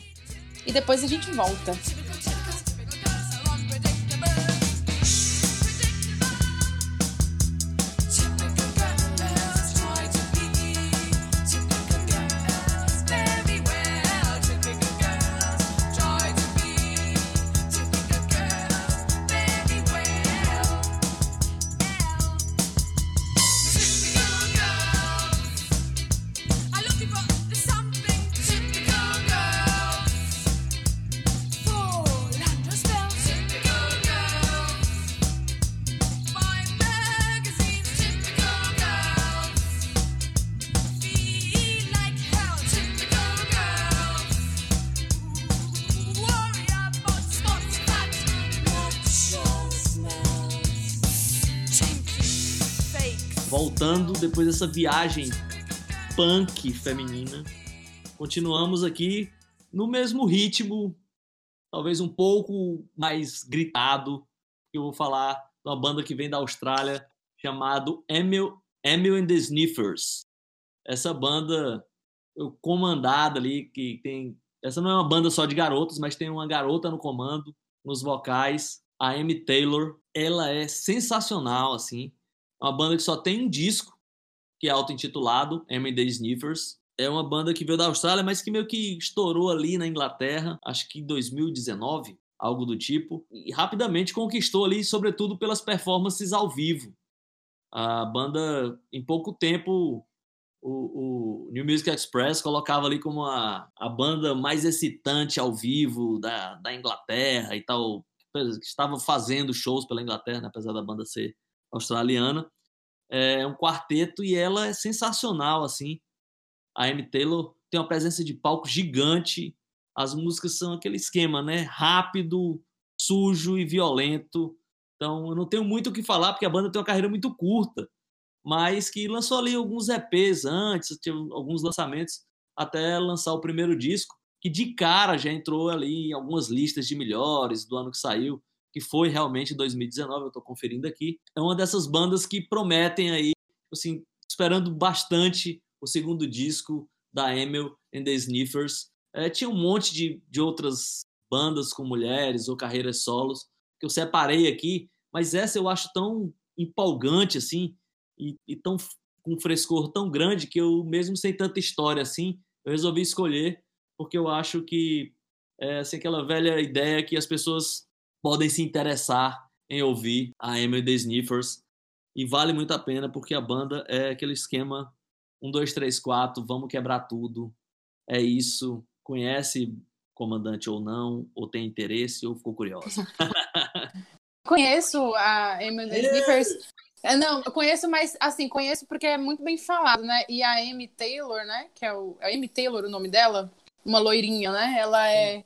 e depois a gente volta. Voltando depois dessa viagem punk feminina. Continuamos aqui no mesmo ritmo, talvez um pouco mais gritado, que eu vou falar de uma banda que vem da Austrália chamado Emil, Emil and the Sniffers. Essa banda comandada ali que tem essa não é uma banda só de garotos, mas tem uma garota no comando, nos vocais, a Amy Taylor. Ela é sensacional assim. Uma banda que só tem um disco, que é auto-intitulado the Sniffers. É uma banda que veio da Austrália, mas que meio que estourou ali na Inglaterra, acho que em 2019, algo do tipo, e rapidamente conquistou ali, sobretudo pelas performances ao vivo. A banda, em pouco tempo, o, o, New Music Express colocava ali como a, a banda mais excitante ao vivo da, da Inglaterra e tal, que estava fazendo shows pela Inglaterra, né, apesar da banda ser australiana. É um quarteto e ela é sensacional, assim. A Amy Taylor tem uma presença de palco gigante. As músicas são aquele esquema, né? Rápido, sujo e violento. Então, eu não tenho muito o que falar, porque a banda tem uma carreira muito curta, mas que lançou ali alguns EPs antes, teve alguns lançamentos até lançar o primeiro disco, que de cara já entrou ali em algumas listas de melhores do ano que saiu, que foi realmente 2019, eu estou conferindo aqui. É uma dessas bandas que prometem aí, assim, esperando bastante o segundo disco da Emil and the Sniffers. É, tinha um monte de, de outras bandas com mulheres ou carreiras solos que eu separei aqui, mas essa eu acho tão empolgante assim e, e tão com um frescor tão grande que eu mesmo sem tanta história assim, eu resolvi escolher porque eu acho que é assim, aquela velha ideia que as pessoas podem se interessar em ouvir a Emily The Sniffers e vale muito a pena porque a banda é aquele esquema um, dois, três, quatro, vamos quebrar tudo. É isso. Conhece comandante ou não, ou tem interesse, ou ficou curiosa. conheço a Emily Sniffers. É, não, eu conheço, mas assim, conheço porque é muito bem falado, né? E a Amy Taylor, né? Que é o. É Amy Taylor o nome dela? Uma loirinha, né? Ela é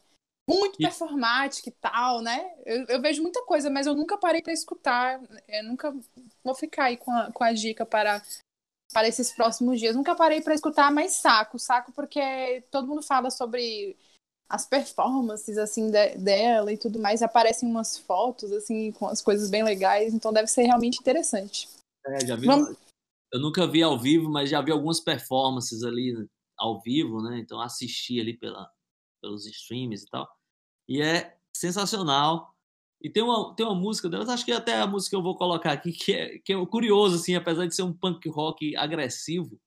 muito performática e tal, né? Eu, eu, vejo muita coisa, mas eu nunca parei para escutar. Eu nunca vou ficar aí com a, com a dica para para esses próximos dias. Nunca parei para escutar, mas saco, saco porque todo mundo fala sobre as performances assim de, dela e tudo mais, aparecem umas fotos assim com as coisas bem legais, então deve ser realmente interessante. É, já vi. Vamos... Eu nunca vi ao vivo, mas já vi algumas performances ali ao vivo, né? Então assisti ali pela, pelos streams e tal. E é sensacional. E tem uma, tem uma música delas, acho que até a música que eu vou colocar aqui, que é, que é curioso, assim, apesar de ser um punk rock agressivo,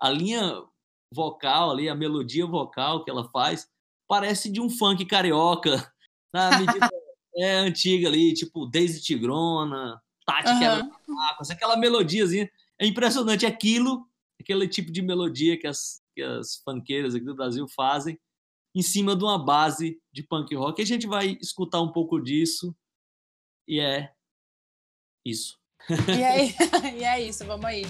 a linha vocal ali, a melodia vocal que ela faz, parece de um funk carioca, na medida é, antiga ali, tipo Daisy Tigrona, Tati uhum. quebra assim, aquela melodiazinha. É impressionante aquilo, aquele tipo de melodia que as, que as funkeiras aqui do Brasil fazem, em cima de uma base de punk rock. E a gente vai escutar um pouco disso e é isso. E é, e é isso, vamos aí.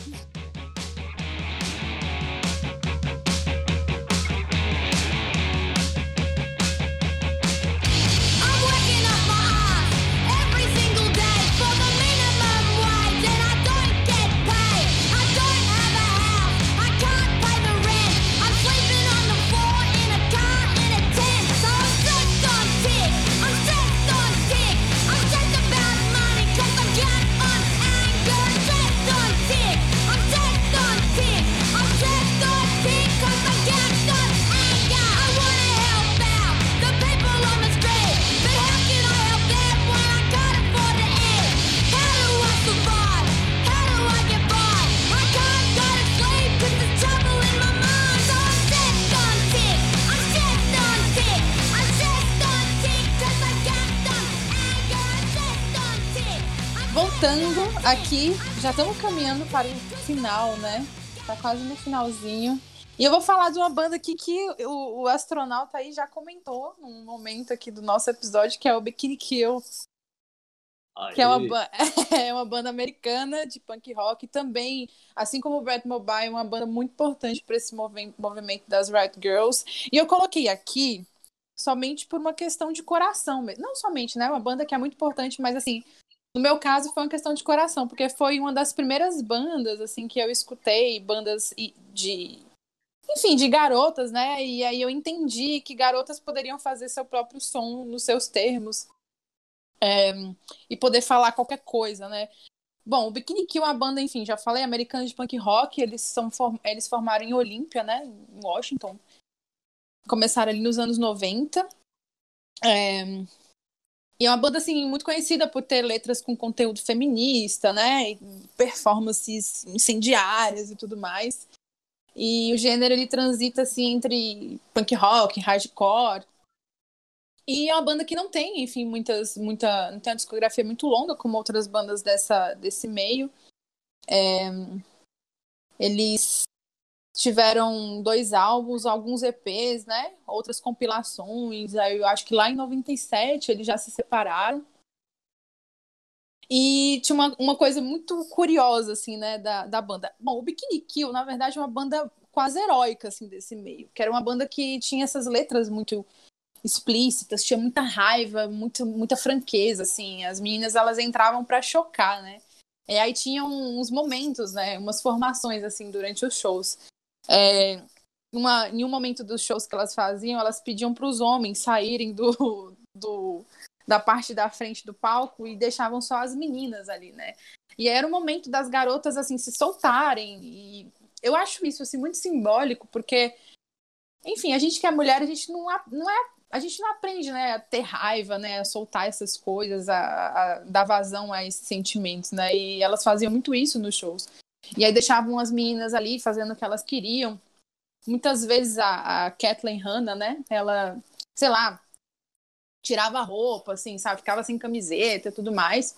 Aqui já estamos caminhando para o final, né? Tá quase no finalzinho. E eu vou falar de uma banda aqui que o, o astronauta aí já comentou num momento aqui do nosso episódio, que é o Bikini Kill. Aê. Que é uma, é uma banda americana de punk rock também, assim como o Brett Mobile, uma banda muito importante para esse movimento das Right Girls. E eu coloquei aqui somente por uma questão de coração, não somente, né? Uma banda que é muito importante, mas assim, No meu caso, foi uma questão de coração, porque foi uma das primeiras bandas, assim, que eu escutei, bandas de. Enfim, de garotas, né? E aí eu entendi que garotas poderiam fazer seu próprio som nos seus termos. É, e poder falar qualquer coisa, né? Bom, o Bikini Kill é uma banda, enfim, já falei, americana de punk rock, eles, são, eles formaram em Olímpia, né, em Washington. Começaram ali nos anos 90. É, e é uma banda, assim, muito conhecida por ter letras com conteúdo feminista, né, performances incendiárias e tudo mais. E o gênero, ele transita, assim, entre punk rock, hardcore, e é uma banda que não tem, enfim, muitas, muita, não tem uma discografia muito longa, como outras bandas dessa, desse meio. É, eles tiveram dois álbuns, alguns EPs, né? Outras compilações. Aí eu acho que lá em 97 eles já se separaram. E tinha uma, uma coisa muito curiosa, assim, né, da, da banda. Bom, o Bikini Kill, na verdade, é uma banda quase heróica, assim, desse meio. Que era uma banda que tinha essas letras muito explícitas, tinha muita raiva, muito, muita franqueza, assim. As meninas, elas entravam para chocar, né? E aí tinham uns momentos, né? Umas formações, assim, durante os shows. É, uma, em um momento dos shows que elas faziam, elas pediam para os homens saírem do, do, da parte da frente do palco e deixavam só as meninas ali, né? E era o momento das garotas, assim, se soltarem. E eu acho isso, assim, muito simbólico, porque enfim, a gente que é mulher, a gente não, não é a gente não aprende, né, a ter raiva, né, a soltar essas coisas, a, a, dar vazão a esses sentimentos, né, e elas faziam muito isso nos shows. E aí deixavam as meninas ali fazendo o que elas queriam. Muitas vezes a, a Kathleen Hanna, né, ela, sei lá, tirava a roupa, assim, sabe, ficava sem camiseta e tudo mais.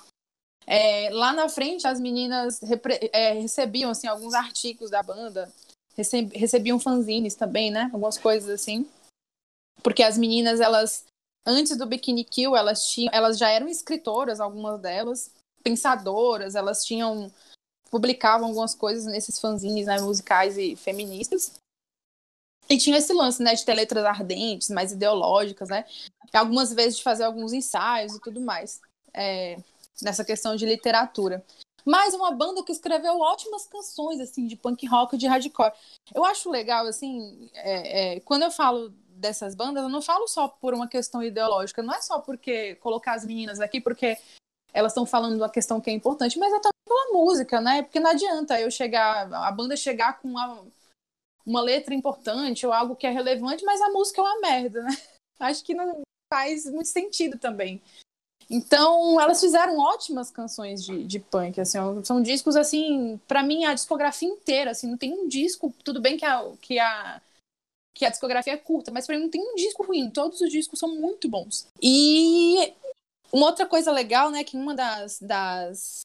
É, lá na frente, as meninas é, recebiam, assim, alguns artigos da banda, recebiam fanzines também, né, algumas coisas assim. Porque as meninas, elas, antes do Bikini Kill, elas, tinham, elas já eram escritoras, algumas delas, pensadoras, elas tinham. Publicavam algumas coisas nesses fanzines né, musicais e feministas. E tinha esse lance, né, de ter letras ardentes, mais ideológicas, né? Algumas vezes de fazer alguns ensaios e tudo mais. É, nessa questão de literatura. Mas uma banda que escreveu ótimas canções, assim, de punk rock, de hardcore. Eu acho legal, assim, é, é, quando eu falo dessas bandas, eu não falo só por uma questão ideológica, não é só porque colocar as meninas aqui porque elas estão falando uma questão que é importante, mas é pela música, né? Porque não adianta eu chegar, a banda chegar com uma, uma letra importante ou algo que é relevante, mas a música é uma merda, né? Acho que não faz muito sentido também. Então, elas fizeram ótimas canções de, de punk, assim, são discos, assim, para mim, a discografia inteira, assim, não tem um disco, tudo bem que a, que a que a discografia é curta, mas pra mim não tem um disco ruim, todos os discos são muito bons. E uma outra coisa legal, né, que uma das, das,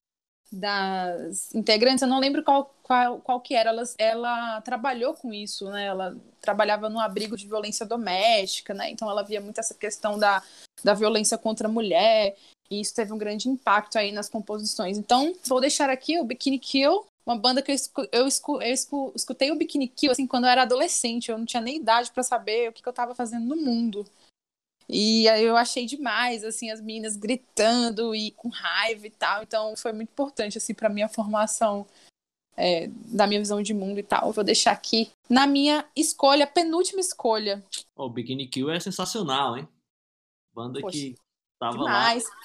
das integrantes, eu não lembro qual, qual, qual que era, ela, ela trabalhou com isso, né, ela trabalhava no abrigo de violência doméstica, né, então ela via muito essa questão da, da violência contra a mulher, e isso teve um grande impacto aí nas composições. Então, vou deixar aqui o Bikini Kill, uma banda que eu, escu eu, escu eu escu escutei o Bikini Kill assim, quando eu era adolescente. Eu não tinha nem idade para saber o que, que eu estava fazendo no mundo. E aí eu achei demais, assim, as meninas gritando e com raiva e tal. Então foi muito importante, assim, para minha formação é, da minha visão de mundo e tal. Eu vou deixar aqui na minha escolha, penúltima escolha. O Bikini Kill é sensacional, hein? Banda Poxa, que tava demais. lá.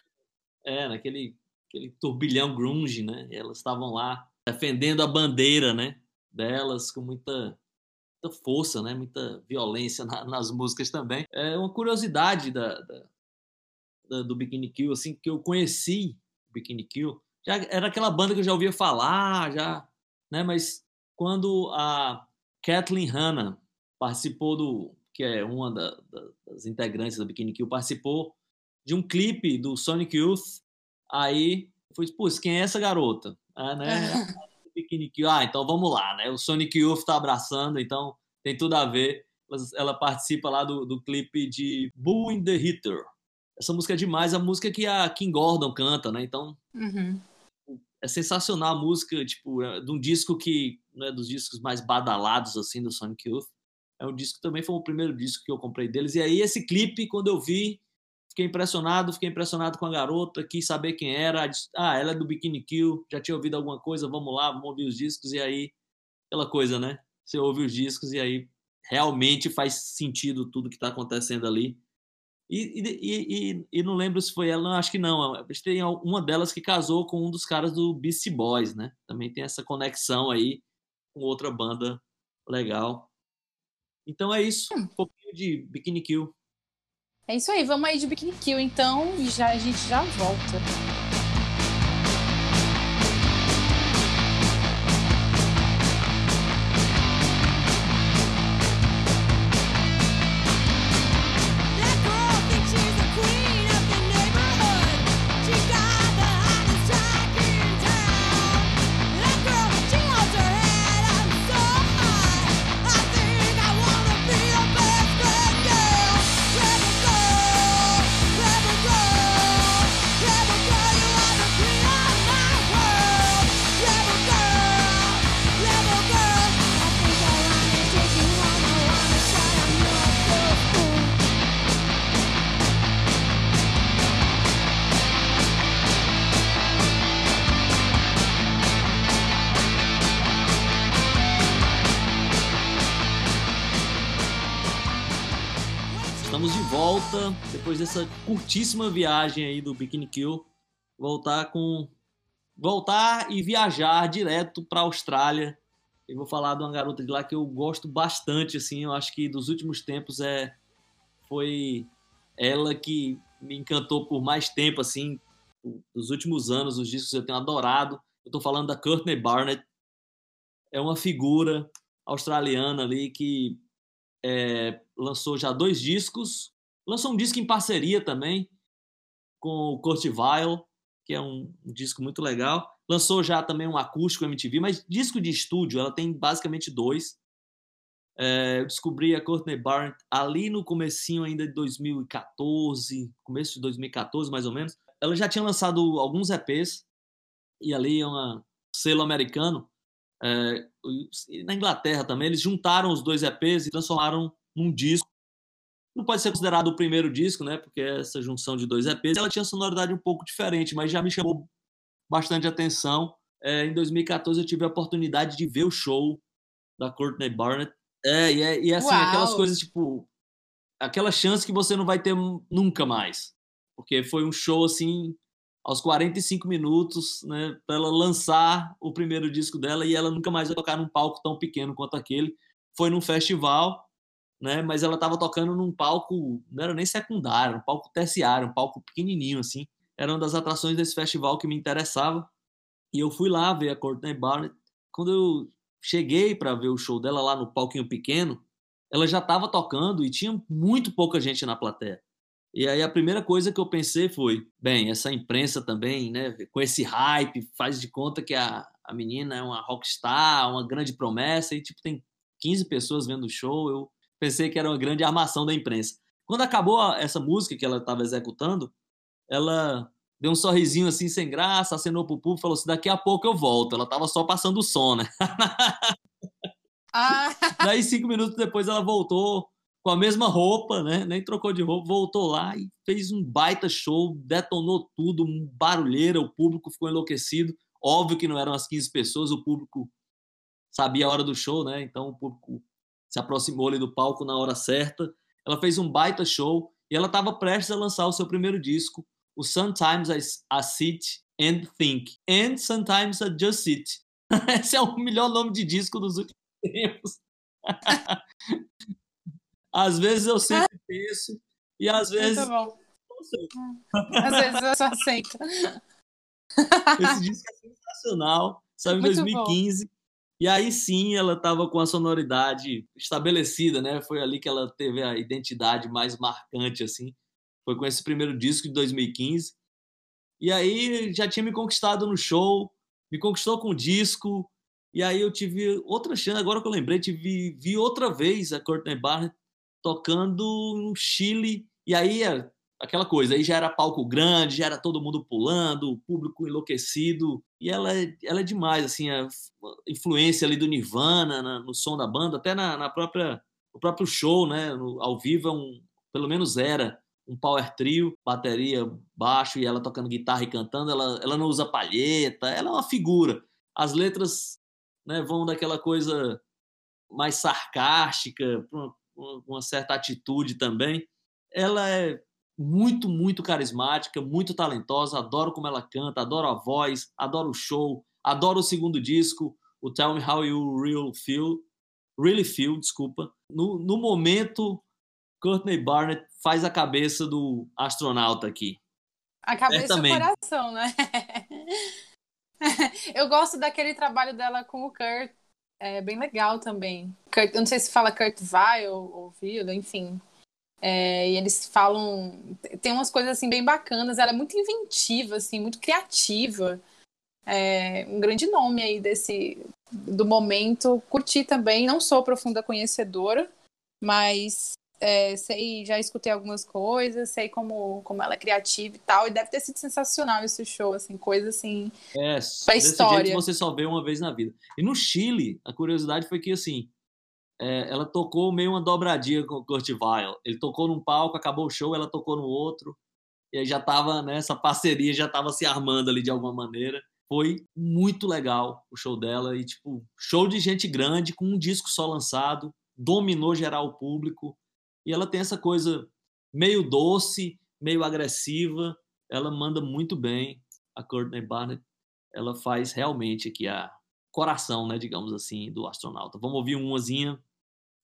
É, naquele aquele turbilhão grunge, né? Elas estavam lá defendendo a bandeira, né, delas com muita, muita força, né, muita violência na, nas músicas também. É uma curiosidade da, da, da, do Bikini Kill, assim, que eu conheci o Bikini Kill, já era aquela banda que eu já ouvia falar, já, né, mas quando a Kathleen Hanna participou do, que é uma da, da, das integrantes do Bikini Kill, participou de um clipe do Sonic Youth, aí eu falei, quem é essa garota? Ah, né? Ah, então vamos lá, né? O Sonic Youth tá abraçando, então tem tudo a ver. Ela participa lá do, do clipe de Bull in the Hitter. Essa música é demais, a música que a Kim Gordon canta, né? Então uhum. é sensacional a música, tipo, é de um disco que, né, dos discos mais badalados assim do Sonic Youth. É um disco também foi o primeiro disco que eu comprei deles. E aí esse clipe, quando eu vi, fiquei impressionado, fiquei impressionado com a garota, quis saber quem era. Ah, ela é do Bikini Kill, já tinha ouvido alguma coisa, vamos lá, vamos ouvir os discos, e aí, aquela coisa, né? Você ouve os discos e aí realmente faz sentido tudo que está acontecendo ali. E, e, e, e, não lembro se foi ela, não, acho que não. Tem uma delas que casou com um dos caras do Beastie Boys, né? Também tem essa conexão aí com outra banda legal. Então é isso, hum. um pouquinho de Bikini Kill. É isso aí, vamos aí de Bikini Kill então já, a gente já volta. Depois dessa curtíssima viagem aí do Bikini Kill, voltar com voltar e viajar direto para a Austrália. Eu vou falar de uma garota de lá que eu gosto bastante, assim, eu acho que dos últimos tempos é foi ela que me encantou por mais tempo, assim, dos últimos anos, os discos eu tenho adorado. Eu estou falando da Courtney Barnett, é uma figura australiana ali que é, lançou já dois discos, Lançou um disco em parceria também com o Kurt Weill, que é um, um, disco muito legal. Lançou já também um acústico MTV, mas disco de estúdio ela tem basicamente dois. É, eu descobri a Courtney Barnett ali no comecinho ainda de 2014, começo de 2014 mais ou menos. Ela já tinha lançado alguns EPs e ali é um selo americano. É, na Inglaterra também eles juntaram os dois EPs e transformaram num disco não pode ser considerado o primeiro disco, né? Porque essa junção de dois EPs, ela tinha sonoridade um pouco diferente, mas já me chamou bastante atenção. É, em 2014 eu tive a oportunidade de ver o show da Courtney Barnett. É, e, é, e é assim, Uau. aquelas coisas tipo. Aquela chance que você não vai ter nunca mais. Porque foi um show assim, aos 45 minutos, né? Pra ela lançar o primeiro disco dela e ela nunca mais vai tocar num palco tão pequeno quanto aquele. Foi num festival né? Mas ela estava tocando num palco, não era nem secundário, um palco terciário, um palco pequenininho assim. Era uma das atrações desse festival que me interessava. E eu fui lá ver a Courtney Barnett. Quando eu cheguei para ver o show dela lá no palquinho pequeno, ela já estava tocando e tinha muito pouca gente na plateia. E aí a primeira coisa que eu pensei foi, bem, essa imprensa também, né, com esse hype, faz de conta que a, a menina é uma rockstar, uma grande promessa, e tipo, tem 15 pessoas vendo o show, eu pensei que era uma grande armação da imprensa. Quando acabou essa música que ela estava executando, ela deu um sorrisinho assim, sem graça, acenou pro público e falou assim: daqui a pouco eu volto. Ela estava só passando o som, né? Ah. Daí, cinco minutos depois, ela voltou com a mesma roupa, né? Nem trocou de roupa, voltou lá e fez um baita show, detonou tudo, um barulheira, o público ficou enlouquecido. Óbvio que não eram as 15 pessoas, o público sabia a hora do show, né? Então o público se aproximou ali do palco na hora certa. Ela fez um baita show e ela estava prestes a lançar o seu primeiro disco, o Sometimes I, I Sit and Think, and Sometimes I Just Sit. Esse é o melhor nome de disco dos últimos tempos. às vezes eu sempre penso e às vezes. Muito bom. Às vezes eu só aceito. Esse disco é sensacional. Saiu em 2015. Bom. E aí sim ela estava com a sonoridade estabelecida, né? Foi ali que ela teve a identidade mais marcante, assim. Foi com esse primeiro disco de 2015. E aí já tinha me conquistado no show, me conquistou com o disco. E aí eu tive outra chance, agora que eu lembrei, tive, vi outra vez a Courtney Barnett tocando no Chile. E aí é aquela coisa, aí já era palco grande, já era todo mundo pulando, o público enlouquecido, e ela é, ela é demais, assim, a influência ali do Nirvana na, no som da banda, até na, na própria, o próprio show, né, no, ao vivo é um, pelo menos era, um power trio, bateria, baixo e ela tocando guitarra e cantando. Ela, ela não usa palheta, ela é uma figura. As letras né, vão daquela coisa mais sarcástica, uma, uma certa atitude também. Ela é muito, muito carismática, muito talentosa. Adoro como ela canta, adoro a voz, adoro o show, adoro o segundo disco, o Tell Me How You Real Feel, Really Feel, desculpa. No, no momento, Courtney Barnett faz a cabeça do astronauta aqui. A cabeça e o coração, né? Eu gosto daquele trabalho dela com o Kurt. É bem legal também. Kurt, eu não sei se fala Kurt Vile ou Vile, enfim. É, e eles falam. Tem umas coisas assim bem bacanas. Ela é muito inventiva, assim, muito criativa. É, um grande nome aí desse do momento. Curti também. Não sou profunda conhecedora, mas é, sei, já escutei algumas coisas, sei como, como ela é criativa e tal, e deve ter sido sensacional esse show, assim, coisa assim, é, pra história. Jeito você só vê uma vez na vida. E no Chile, a curiosidade foi que, assim, é, ela tocou meio uma dobradinha com o Kurt Weill. Ele tocou num palco, acabou o show, ela tocou no outro, e aí já tava, né, essa parceria já tava se armando ali de alguma maneira. Foi muito legal o show dela, e, tipo, show de gente grande, com um disco só lançado, dominou geral o público, e ela tem essa coisa meio doce, meio agressiva. Ela manda muito bem. A Courtney Barnett, ela faz realmente aqui a coração, né, digamos assim, do astronauta. Vamos ouvir umazinha.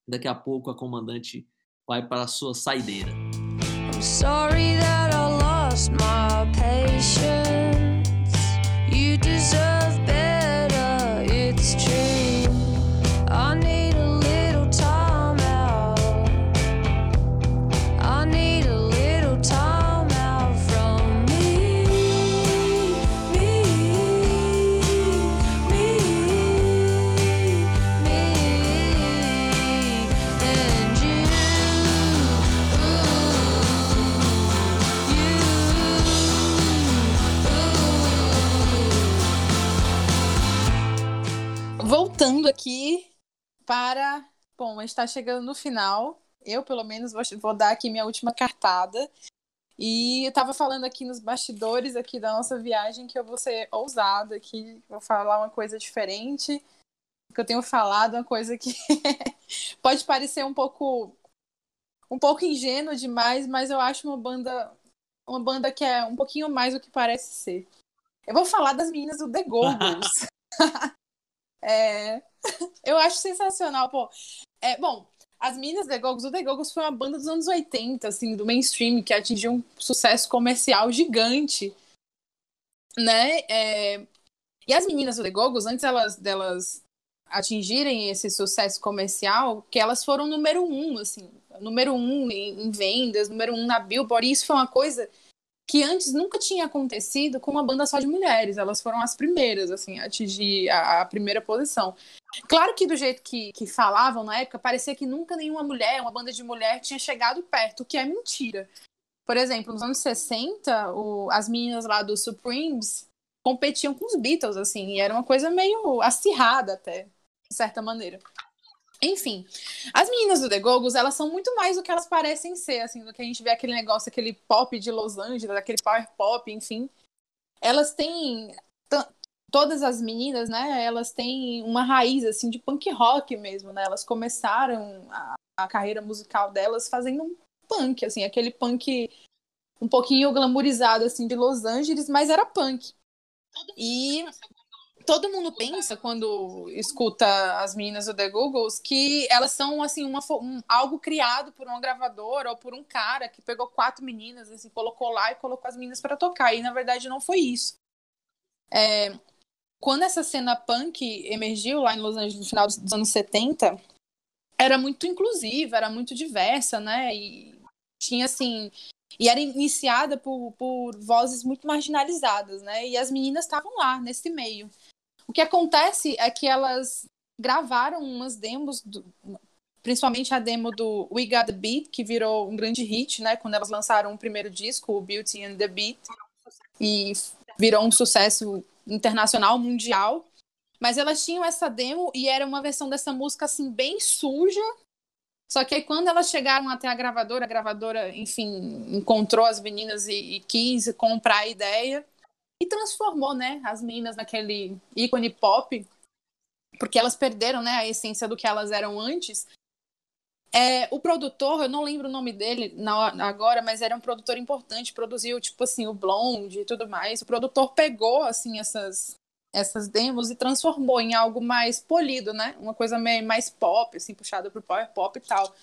Daqui a pouco a comandante vai para a sua saideira. I'm sorry that I lost my patience. Voltando aqui para. Bom, está chegando no final. Eu, pelo menos, vou, vou dar aqui minha última cartada. E eu estava falando aqui nos bastidores aqui da nossa viagem que eu vou ser ousada aqui, vou falar uma coisa diferente. Que eu tenho falado, uma coisa que pode parecer um pouco um pouco ingênuo demais, mas eu acho uma banda uma banda que é um pouquinho mais do que parece ser. Eu vou falar das meninas do The Goggles. É... Eu acho sensacional, pô. É, bom, as Minas The Gogos, o The Gogos foi uma banda dos anos 80, assim, do mainstream, que atingiu um sucesso comercial gigante, né? É... E as meninas do The Gogos, antes elas, delas atingirem esse sucesso comercial, que elas foram número um, assim, número um em, em vendas, número um na Billboard, e isso foi uma coisa que antes nunca tinha acontecido com uma banda só de mulheres. Elas foram as primeiras, assim, a atingir a, a primeira posição. Claro que do jeito que, que falavam na época, parecia que nunca nenhuma mulher, uma banda de mulher, tinha chegado perto, o que é mentira. Por exemplo, nos anos 60, o, as meninas lá do Supremes competiam com os Beatles, assim, e era uma coisa meio acirrada até, de certa maneira. Enfim, as meninas do The Gogos, elas são muito mais do que elas parecem ser, assim, do que a gente vê aquele negócio, aquele pop de Los Angeles, aquele power pop, enfim. Elas têm todas as meninas, né, elas têm uma raiz assim de punk rock mesmo, né? Elas começaram a, a carreira musical delas fazendo um punk, assim, aquele punk um pouquinho glamourizado assim de Los Angeles, mas era punk. E todo mundo pensa quando escuta as meninas do The Googles que elas são assim uma, um, algo criado por uma gravadora ou por um cara que pegou quatro meninas assim colocou lá e colocou as meninas para tocar e na verdade não foi isso é, quando essa cena punk emergiu lá em Los Angeles no final dos anos 70 era muito inclusiva era muito diversa né e tinha assim e era iniciada por, por vozes muito marginalizadas, né? E as meninas estavam lá, nesse meio. O que acontece é que elas gravaram umas demos, do, principalmente a demo do We Got the Beat, que virou um grande hit, né? Quando elas lançaram o primeiro disco, o Beauty and the Beat, e virou um sucesso internacional, mundial. Mas elas tinham essa demo e era uma versão dessa música assim bem suja, Só que aí quando elas chegaram até a gravadora, a gravadora, enfim, encontrou as meninas e, e quis comprar a ideia e transformou, né, as meninas naquele ícone pop, porque elas perderam, né, a essência do que elas eram antes. É, o produtor, eu não lembro o nome dele na, agora, mas era um produtor importante, produziu, tipo assim, o Blonde e tudo mais. O produtor pegou, assim, essas, essas demos e transformou em algo mais polido, né? Uma coisa meio mais pop, assim, puxada pro power pop e tal.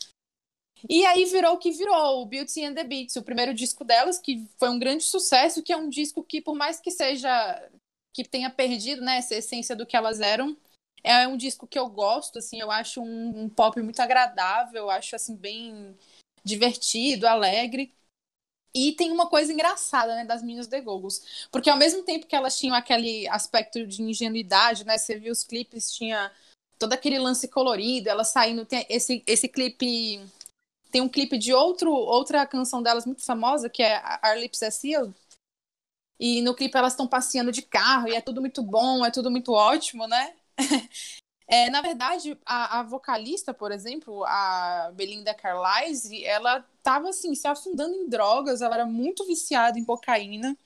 E aí virou o que virou, o Beauty and the Beats, o primeiro disco delas, que foi um grande sucesso, que é um disco que, por mais que seja que tenha perdido, né, essa essência do que elas eram, é um disco que eu gosto, assim, eu acho um, um pop muito agradável, eu acho assim bem divertido, alegre. E tem uma coisa engraçada, né, das meninas The Goggles. Porque ao mesmo tempo que elas tinham aquele aspecto de ingenuidade, né, você viu os clipes, tinha todo aquele lance colorido, elas saindo, tem esse, esse clipe... Tem um clipe de outro, outra canção delas muito famosa, que é Our Lips Are Sealed. E no clipe elas estão passeando de carro, e é tudo muito bom, é tudo muito ótimo, né? É, na verdade, a, a, vocalista, por exemplo, a Belinda Carlisle, ela estava assim, se afundando em drogas, ela era muito viciada em cocaína.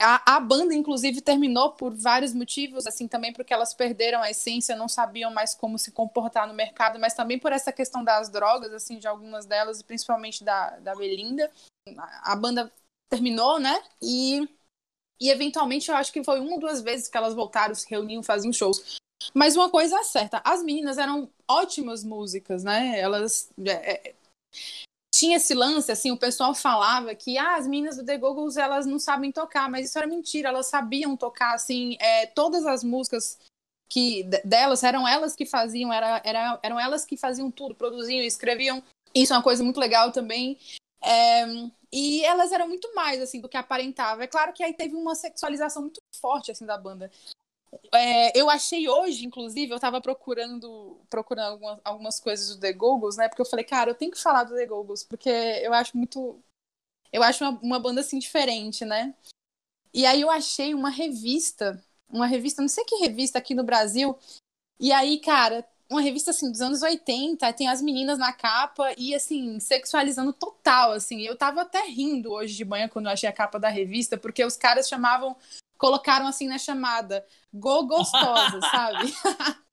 A, a, banda, inclusive, terminou por vários motivos, assim, também porque elas perderam a essência, não sabiam mais como se comportar no mercado, mas também por essa questão das drogas, assim, de algumas delas, principalmente da, da Belinda. A, a banda terminou, né? E, e eventualmente eu acho que foi uma ou duas vezes que elas voltaram, se reuniam, faziam shows. Mas uma coisa é certa, as meninas eram ótimas músicas, né? Elas. É, é, tinha esse lance, assim, o pessoal falava que ah, as meninas do The Goggles elas não sabem tocar, mas isso era mentira, elas sabiam tocar, assim, é, todas as músicas que delas eram elas que faziam, era, era, eram elas que faziam tudo, produziam, escreviam. Isso é uma coisa muito legal também. É, e elas eram muito mais assim do que aparentava. É claro que aí teve uma sexualização muito forte assim da banda. É, eu achei hoje, inclusive, eu estava procurando procurando algumas, algumas coisas do The Goggles, né? Porque eu falei, cara, eu tenho que falar do The Goggles, porque eu acho muito. Eu acho uma, uma banda assim diferente, né? E aí eu achei uma revista, uma revista, não sei que revista aqui no Brasil. E aí, cara, uma revista assim dos anos 80, tem as meninas na capa e assim, sexualizando total, assim. Eu tava até rindo hoje de manhã quando eu achei a capa da revista, porque os caras chamavam colocaram assim na chamada, go gostosa, sabe?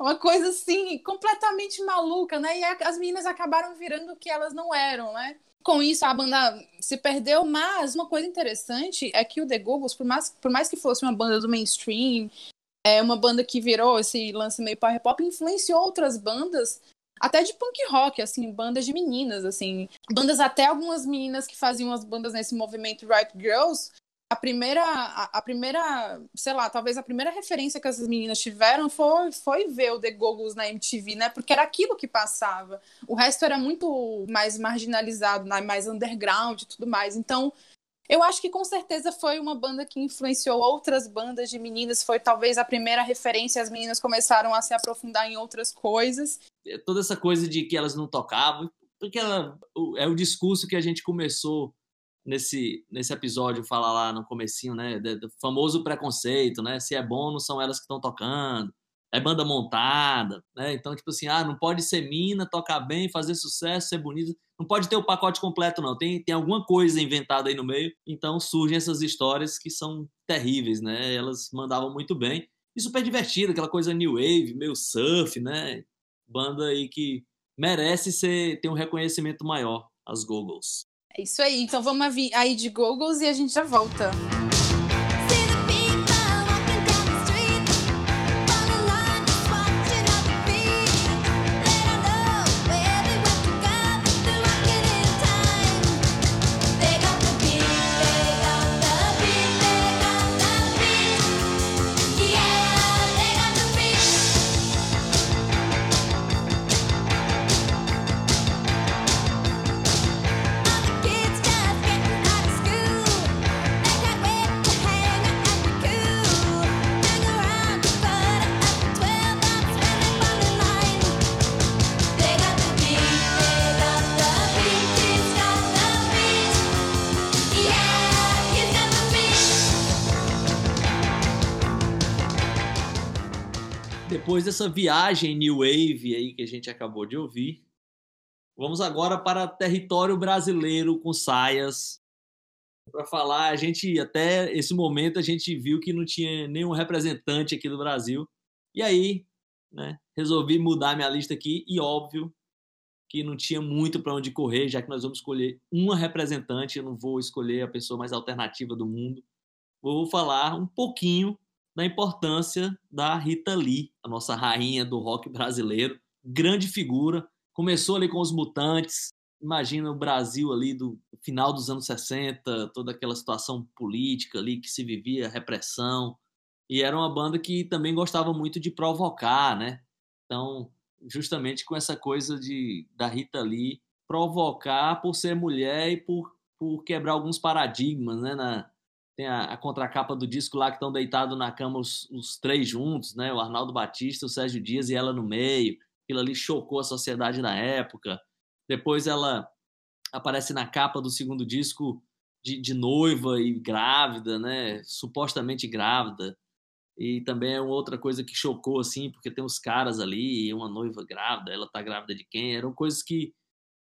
Uma coisa assim, completamente maluca, né? E as meninas acabaram virando o que elas não eram, né? Com isso, a banda se perdeu, mas uma coisa interessante é que o The Googles, por mais, por mais que fosse uma banda do mainstream, é uma banda que virou esse lance meio power pop, influenciou outras bandas até de punk rock, assim, bandas de meninas, assim, bandas até algumas meninas que faziam as bandas nesse movimento Right Girls a primeira, a, a, primeira, sei lá, talvez a primeira referência que essas meninas tiveram foi, foi ver o The Goggles na MTV, né? Porque era aquilo que passava. O resto era muito mais marginalizado, né? mais underground e tudo mais. Então, eu acho que com certeza foi uma banda que influenciou outras bandas de meninas. Foi talvez a primeira referência. As meninas começaram a se aprofundar em outras coisas. É, toda essa coisa de que elas não tocavam, porque ela, é o discurso que a gente começou nesse, nesse episódio fala lá no comecinho, né, do famoso preconceito, né, se é bom não são elas que estão tocando, é banda montada, né, então tipo assim, ah, não pode ser mina, tocar bem, fazer sucesso, ser bonita, não pode ter o pacote completo não, tem, tem alguma coisa inventada aí no meio, então surgem essas histórias que são terríveis, né, elas mandavam muito bem, e super divertida, aquela coisa new wave, meio surf, né, banda aí que merece ser, ter um reconhecimento maior, as Googles. É isso aí. Então vamos aí de Googles e a gente já volta. Depois dessa viagem New Wave aí que a gente acabou de ouvir, vamos agora para território brasileiro com saias. Para falar, a gente até esse momento a gente viu que não tinha nenhum representante aqui do Brasil. E aí, né, resolvi mudar minha lista aqui e óbvio que não tinha muito para onde correr, já que nós vamos escolher uma representante, eu não vou escolher a pessoa mais alternativa do mundo. Vou falar um pouquinho da importância da Rita Lee, a nossa rainha do rock brasileiro, grande figura, começou ali com os Mutantes, imagina o Brasil ali do final dos anos 60, toda aquela situação política ali que se vivia, repressão, e era uma banda que também gostava muito de provocar, né? Então, justamente com essa coisa de da Rita Lee provocar por ser mulher e por, por quebrar alguns paradigmas, né? Na, tem a, a contracapa do disco lá que estão deitados na cama os, os, três juntos, né? O Arnaldo Batista, o Sérgio Dias e ela no meio. Aquilo ali chocou a sociedade na época. Depois ela aparece na capa do segundo disco de, de noiva e grávida, né? Supostamente grávida. E também é outra coisa que chocou, assim, porque tem uns caras ali, uma noiva grávida, ela tá grávida de quem? Eram coisas que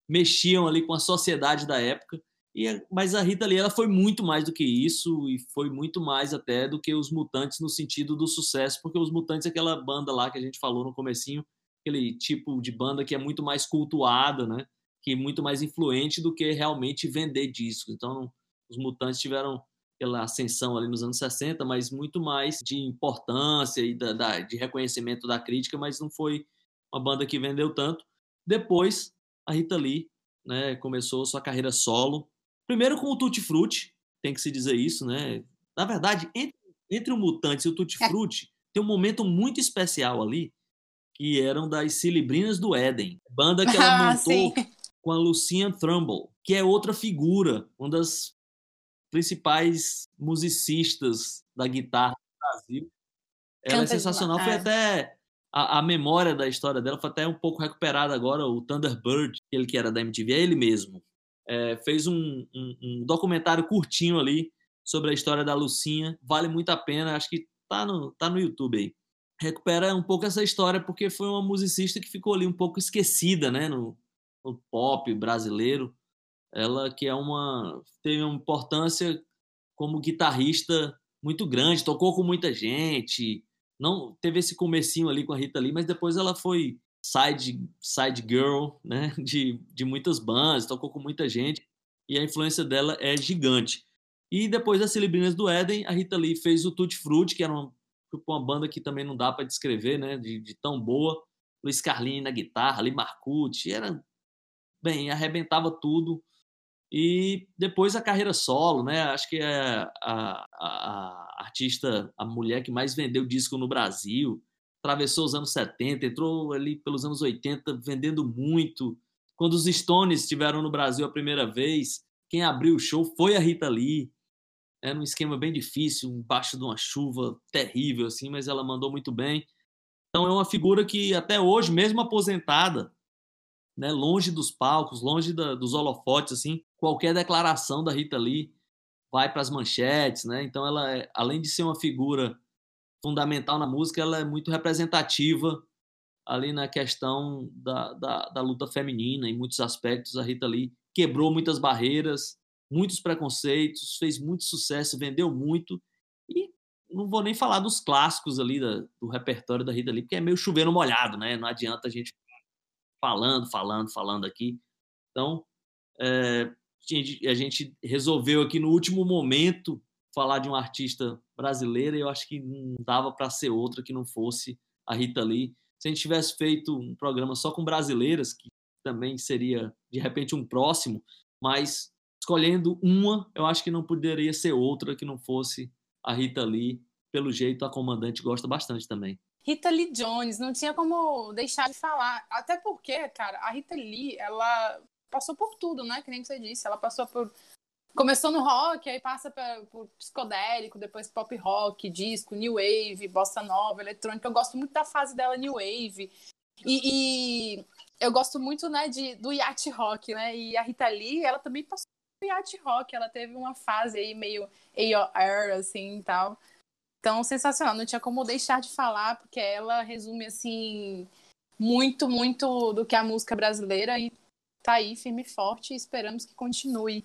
mexiam ali com a sociedade da época. E, mas a Rita Lee ela foi muito mais do que isso e foi muito mais até do que os Mutantes no sentido do sucesso, porque os Mutantes é aquela banda lá que a gente falou no comecinho, aquele tipo de banda que é muito mais cultuada, né? Que é muito mais influente do que realmente vender discos. Então, os Mutantes tiveram aquela ascensão ali nos anos 60, mas muito mais de importância e da, da, de reconhecimento da crítica, mas não foi uma banda que vendeu tanto. Depois, a Rita Lee né, começou sua carreira solo, Primeiro com o Tutti Frutti, tem que se dizer isso, né? Na verdade, entre, entre o Mutantes e o Tutti. Frutti, tem um momento muito especial ali, que eram das Cilibrinas do Éden, banda que ela ah, montou com a Lucian Trumbull, que é outra figura, uma das principais musicistas da guitarra do Brasil. Ela é Canta é sensacional, foi até a, a, memória da história dela foi até um pouco recuperada agora, o Thunderbird, ele que era da MTV, é ele mesmo é, fez um, um, um, documentário curtinho ali sobre a história da Lucinha. Vale muito a pena, acho que tá no, tá no YouTube aí. Recupera um pouco essa história porque foi uma musicista que ficou ali um pouco esquecida, né, no, no pop brasileiro. Ela que é uma tem uma importância como guitarrista muito grande, tocou com muita gente, não teve esse comecinho ali com a Rita Lee, mas depois ela foi side, side girl né, de, de muitas bandas, tocou com muita gente e a influência dela é gigante. E depois das Celebrinas do Éden, a Rita Lee fez o Tutti Frutti, que era uma, uma banda que também não dá para descrever, né, de, de, tão boa. Luiz Carlini na guitarra, ali Marcucci, era bem, arrebentava tudo. E depois a carreira solo, né? Acho que é a, a, a artista, a mulher que mais vendeu disco no Brasil atravessou os anos 70, entrou ali pelos anos 80 vendendo muito. Quando os Stones estiveram no Brasil a primeira vez, quem abriu o show foi a Rita Lee. Era um esquema bem difícil, embaixo de uma chuva terrível, assim, mas ela mandou muito bem. Então é uma figura que até hoje, mesmo aposentada, né, longe dos palcos, longe da, dos holofotes, assim, qualquer declaração da Rita Lee vai para as manchetes, né? Então ela, é, além de ser uma figura fundamental na música, ela é muito representativa ali na questão da, da, da, luta feminina, em muitos aspectos. A Rita Lee quebrou muitas barreiras, muitos preconceitos, fez muito sucesso, vendeu muito. E não vou nem falar dos clássicos ali da, do repertório da Rita Lee, porque é meio chovendo molhado, né? Não adianta a gente falando, falando, falando aqui. Então, é, a gente resolveu aqui no último momento falar de uma artista brasileira, eu acho que não dava para ser outra que não fosse a Rita Lee. Se a gente tivesse feito um programa só com brasileiras, que também seria de repente um próximo, mas escolhendo uma, eu acho que não poderia ser outra que não fosse a Rita Lee. Pelo jeito, a comandante gosta bastante também. Rita Lee Jones, não tinha como deixar de falar. Até porque, cara, a Rita Lee, ela passou por tudo, né? Que nem você disse. Ela passou por Começou no rock, aí passa pra, por psicodélico, depois pop rock, disco, new wave, bossa nova, eletrônica. Eu gosto muito da fase dela new wave. E, e eu gosto muito, né, de, do yacht rock, né? E a Rita Lee, ela também passou por yacht rock. Ela teve uma fase aí meio AOR, assim, e tal. Então, sensacional. Não tinha como deixar de falar, porque ela resume, assim, muito, muito do que é a música brasileira e tá aí, firme e forte, e esperamos que continue.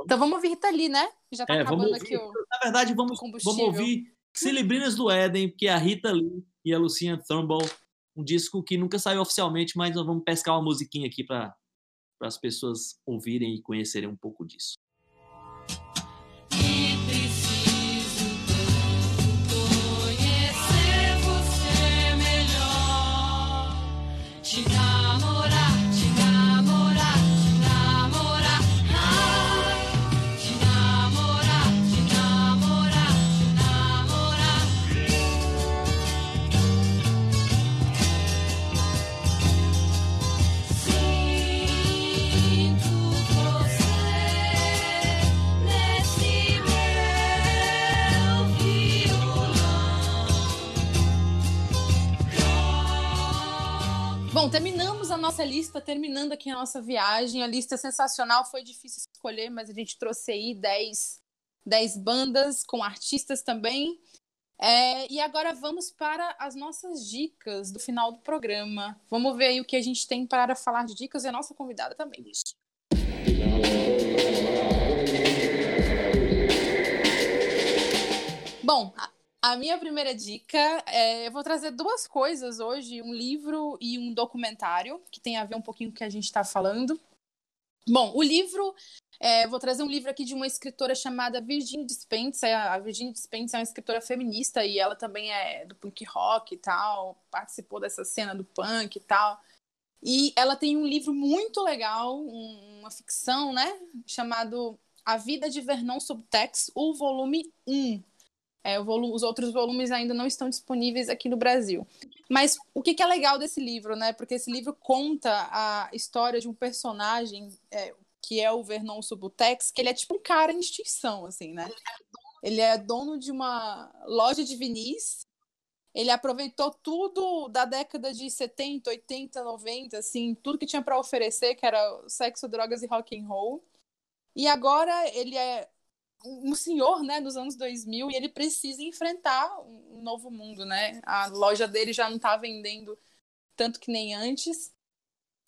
Então vamos ouvir Rita Lee, né? Já tá É, acabando vamos aqui ouvir, o na verdade, vamos, vamos ouvir Celebrinas do Éden, que é a Rita Lee e a Lucinha Turnbull. Um disco que nunca saiu oficialmente, mas nós vamos pescar uma musiquinha aqui para as pessoas ouvirem e conhecerem um pouco disso. Bom, terminamos a nossa lista, terminando aqui a nossa viagem. A lista é sensacional, foi difícil escolher, mas a gente trouxe aí 10, 10 bandas com artistas também. É, e agora vamos para as nossas dicas do final do programa. Vamos ver aí o que a gente tem para falar de dicas e a nossa convidada também. Bom, a- minha primeira dica é, eu vou trazer duas coisas hoje, um livro e um documentário, que tem a ver um pouquinho com o que a gente está falando. Bom, o livro, é, vou trazer um livro aqui de uma escritora chamada Virginia Spencer. A Virginia Spencer é uma escritora feminista e ela também é do punk rock e tal, participou dessa cena do punk e tal. E ela tem um livro muito legal, um- uma ficção, né, chamado A Vida de Vernon Subtext, o volume 1. É, os outros volumes ainda não estão disponíveis aqui no Brasil. Mas o que, que é legal desse livro, né? Porque esse livro conta a história de um personagem é, que é o Vernon Subutex, que ele é tipo um cara em extinção, assim, né? Ele é dono de uma loja de vinis. Ele aproveitou tudo da década de 70, 80, 90, assim, tudo que tinha para oferecer, que era sexo, drogas e rock and roll. E agora ele é um senhor, né, dos anos 2000 e ele precisa enfrentar um novo mundo, né? A loja dele já não tá vendendo tanto que nem antes.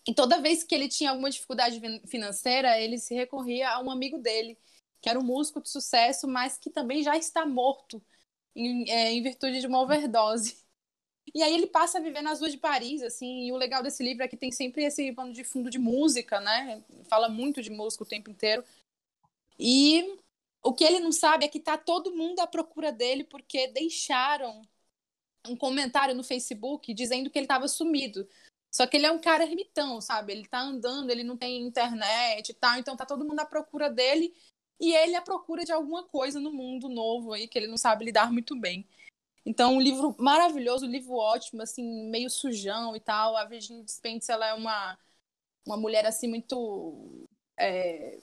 E toda vez que ele tinha alguma dificuldade fin- financeira, ele se recorria a um amigo dele, que era um músico de sucesso, mas que também já está morto em, é, em virtude de uma overdose. E aí ele passa a viver nas ruas de Paris, assim, e o legal desse livro é que tem sempre esse pano de fundo de música, né? Fala muito de música o tempo inteiro. E o que ele não sabe é que tá todo mundo à procura dele porque deixaram um comentário no Facebook dizendo que ele estava sumido. Só que ele é um cara ermitão, sabe? Ele tá andando, ele não tem internet e tal, então tá todo mundo à procura dele e ele à procura de alguma coisa no mundo novo aí que ele não sabe lidar muito bem. Então, um livro maravilhoso, um livro ótimo, assim, meio sujão e tal. A Virginia Spencer, ela é uma, uma mulher, assim, muito é,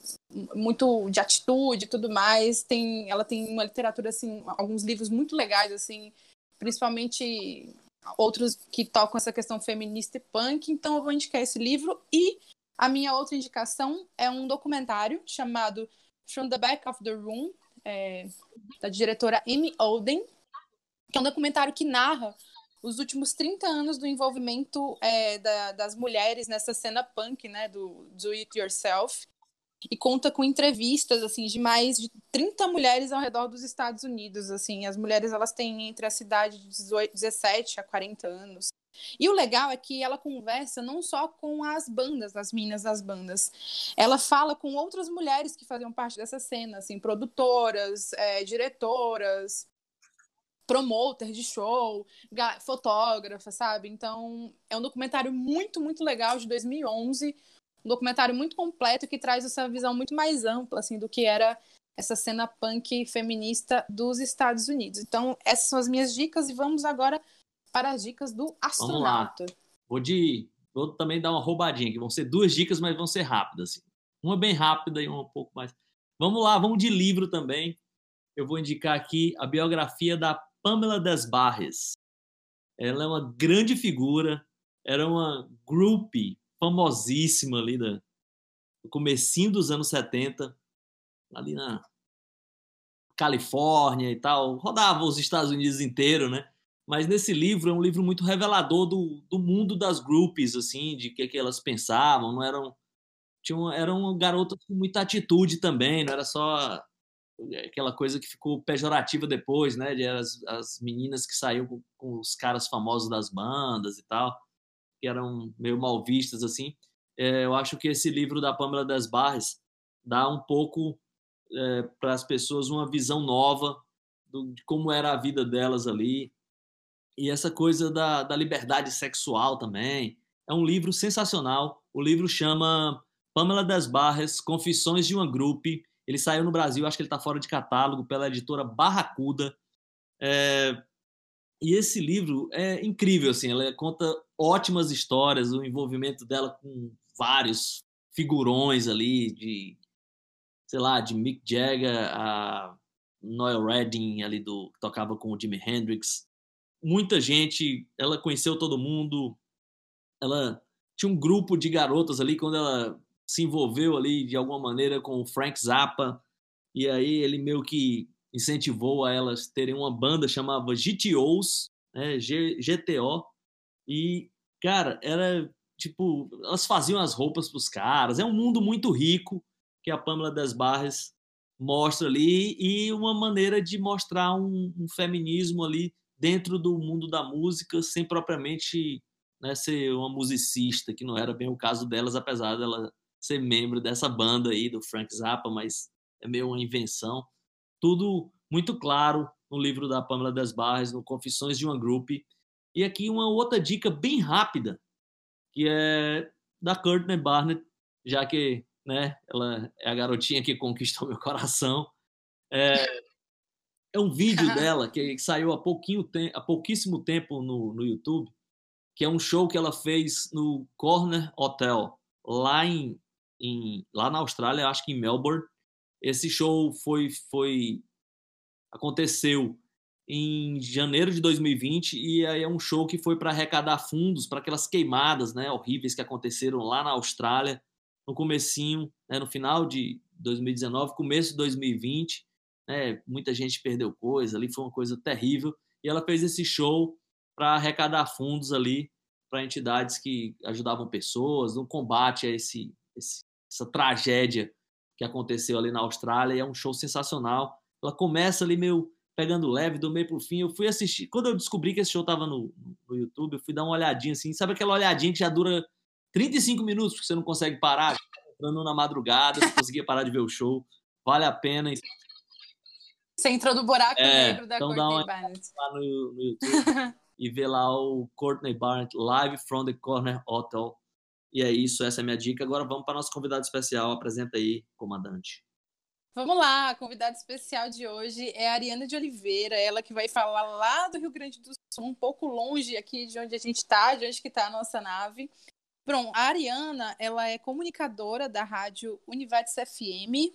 muito de atitude e tudo mais. Tem, ela tem uma literatura, assim, alguns livros muito legais, assim, principalmente outros que tocam essa questão feminista e punk. Então eu vou indicar esse livro. E a minha outra indicação é um documentário chamado From the Back of the Room, é, da diretora Amy Olden, que é um documentário que narra os últimos 30 anos do envolvimento é, da, das mulheres nessa cena punk, né, do do it yourself, e conta com entrevistas assim de mais de 30 mulheres ao redor dos Estados Unidos, assim, as mulheres elas têm entre a cidade de 18, 17 a 40 anos. E o legal é que ela conversa não só com as bandas, as minas das bandas, ela fala com outras mulheres que faziam parte dessa cena, assim, produtoras, é, diretoras, promoters de show, fotógrafas, sabe? Então, é um documentário muito, muito legal de 2011, um documentário muito completo que traz essa visão muito mais ampla, assim, do que era essa cena punk feminista dos Estados Unidos. Então, essas são as minhas dicas e vamos agora para as dicas do astronauta. Vou de. Vou também dar uma roubadinha aqui. Vão ser duas dicas, mas vão ser rápidas. Assim. Uma bem rápida e uma um pouco mais. Vamos lá, vamos de livro também. Eu vou indicar aqui a biografia da Pamela Des Barres. Ela é uma grande figura, era uma groupie famosíssima ali da, no comecinho dos anos 70, ali na Califórnia e tal, rodava os Estados Unidos inteiro, né? Mas nesse livro é um livro muito revelador do, do mundo das groupies, assim, de que que elas pensavam, não eram tinham eram garotas com muita atitude também, não era só aquela coisa que ficou pejorativa depois, né? De as, as meninas que saíam com, com os caras famosos das bandas e tal, que eram meio mal vistas assim. É, eu acho que esse livro da Pamela das Barres dá um pouco é, para as pessoas uma visão nova do, de como era a vida delas ali. E essa coisa da, da liberdade sexual também. É um livro sensacional. O livro chama Pamela das Barras, Confissões de uma Grupe. Ele saiu no Brasil, acho que ele está fora de catálogo, pela editora Barracuda. É, e esse livro é incrível, assim, ela conta ótimas histórias, o envolvimento dela com vários figurões ali, de, sei lá, de Mick Jagger a Noel Redding ali do que tocava com o Jimi Hendrix. Muita gente, ela conheceu todo mundo. Ela tinha um grupo de garotas ali quando ela se envolveu ali de alguma maneira com o Frank Zappa e aí ele meio que incentivou a elas terem uma banda chamada GTOs, né, G- GTO e cara, era tipo, elas faziam as roupas pros caras. É um mundo muito rico que a Pamela das Barras mostra ali e uma maneira de mostrar um, um feminismo ali dentro do mundo da música, sem propriamente né, ser uma musicista, que não era bem o caso delas, apesar dela ser membro dessa banda aí do Frank Zappa, mas é meio uma invenção. Tudo muito claro no livro da Pamela das Barras, no Confissões de uma Group. E aqui uma outra dica bem rápida, que é da Courtney Barnett, já que né, ela é a garotinha que conquistou meu coração. É, é um vídeo dela que saiu há, pouquinho te- há pouquíssimo tempo no, no YouTube, que é um show que ela fez no Corner Hotel, lá, em, em- lá na Austrália, acho que em Melbourne. Esse show foi, foi aconteceu em janeiro de 2020 e aí é um show que foi para arrecadar fundos para aquelas queimadas, né, horríveis que aconteceram lá na Austrália no comecinho, né, no final de 2019, começo de 2020, né, muita gente perdeu coisa, ali foi uma coisa terrível e ela fez esse show para arrecadar fundos ali para entidades que ajudavam pessoas no combate a esse, esse- essa tragédia que aconteceu ali na Austrália. E é um show sensacional. Ela começa ali meio pegando leve, do meio pro fim. Eu fui assistir. Quando eu descobri que esse show tava no, no YouTube, eu fui dar uma olhadinha assim. Sabe aquela olhadinha que já dura 35 minutos, porque você não consegue parar? Entrando na madrugada, não conseguia parar de ver o show. Vale a pena. Você entrou no buraco É, negro da então Courtney Barnett. lá no, no YouTube e ver lá o Courtney Barnett live from the Corner Hotel. E é isso, essa é a minha dica. Agora vamos para nosso convidado especial. Apresenta aí, comandante. Vamos lá, a convidada especial de hoje é a Ariana de Oliveira, ela que vai falar lá do Rio Grande do Sul, um pouco longe aqui de onde a gente está, de onde que está a nossa nave. Bom, a Ariana, ela é comunicadora da rádio Univates FM,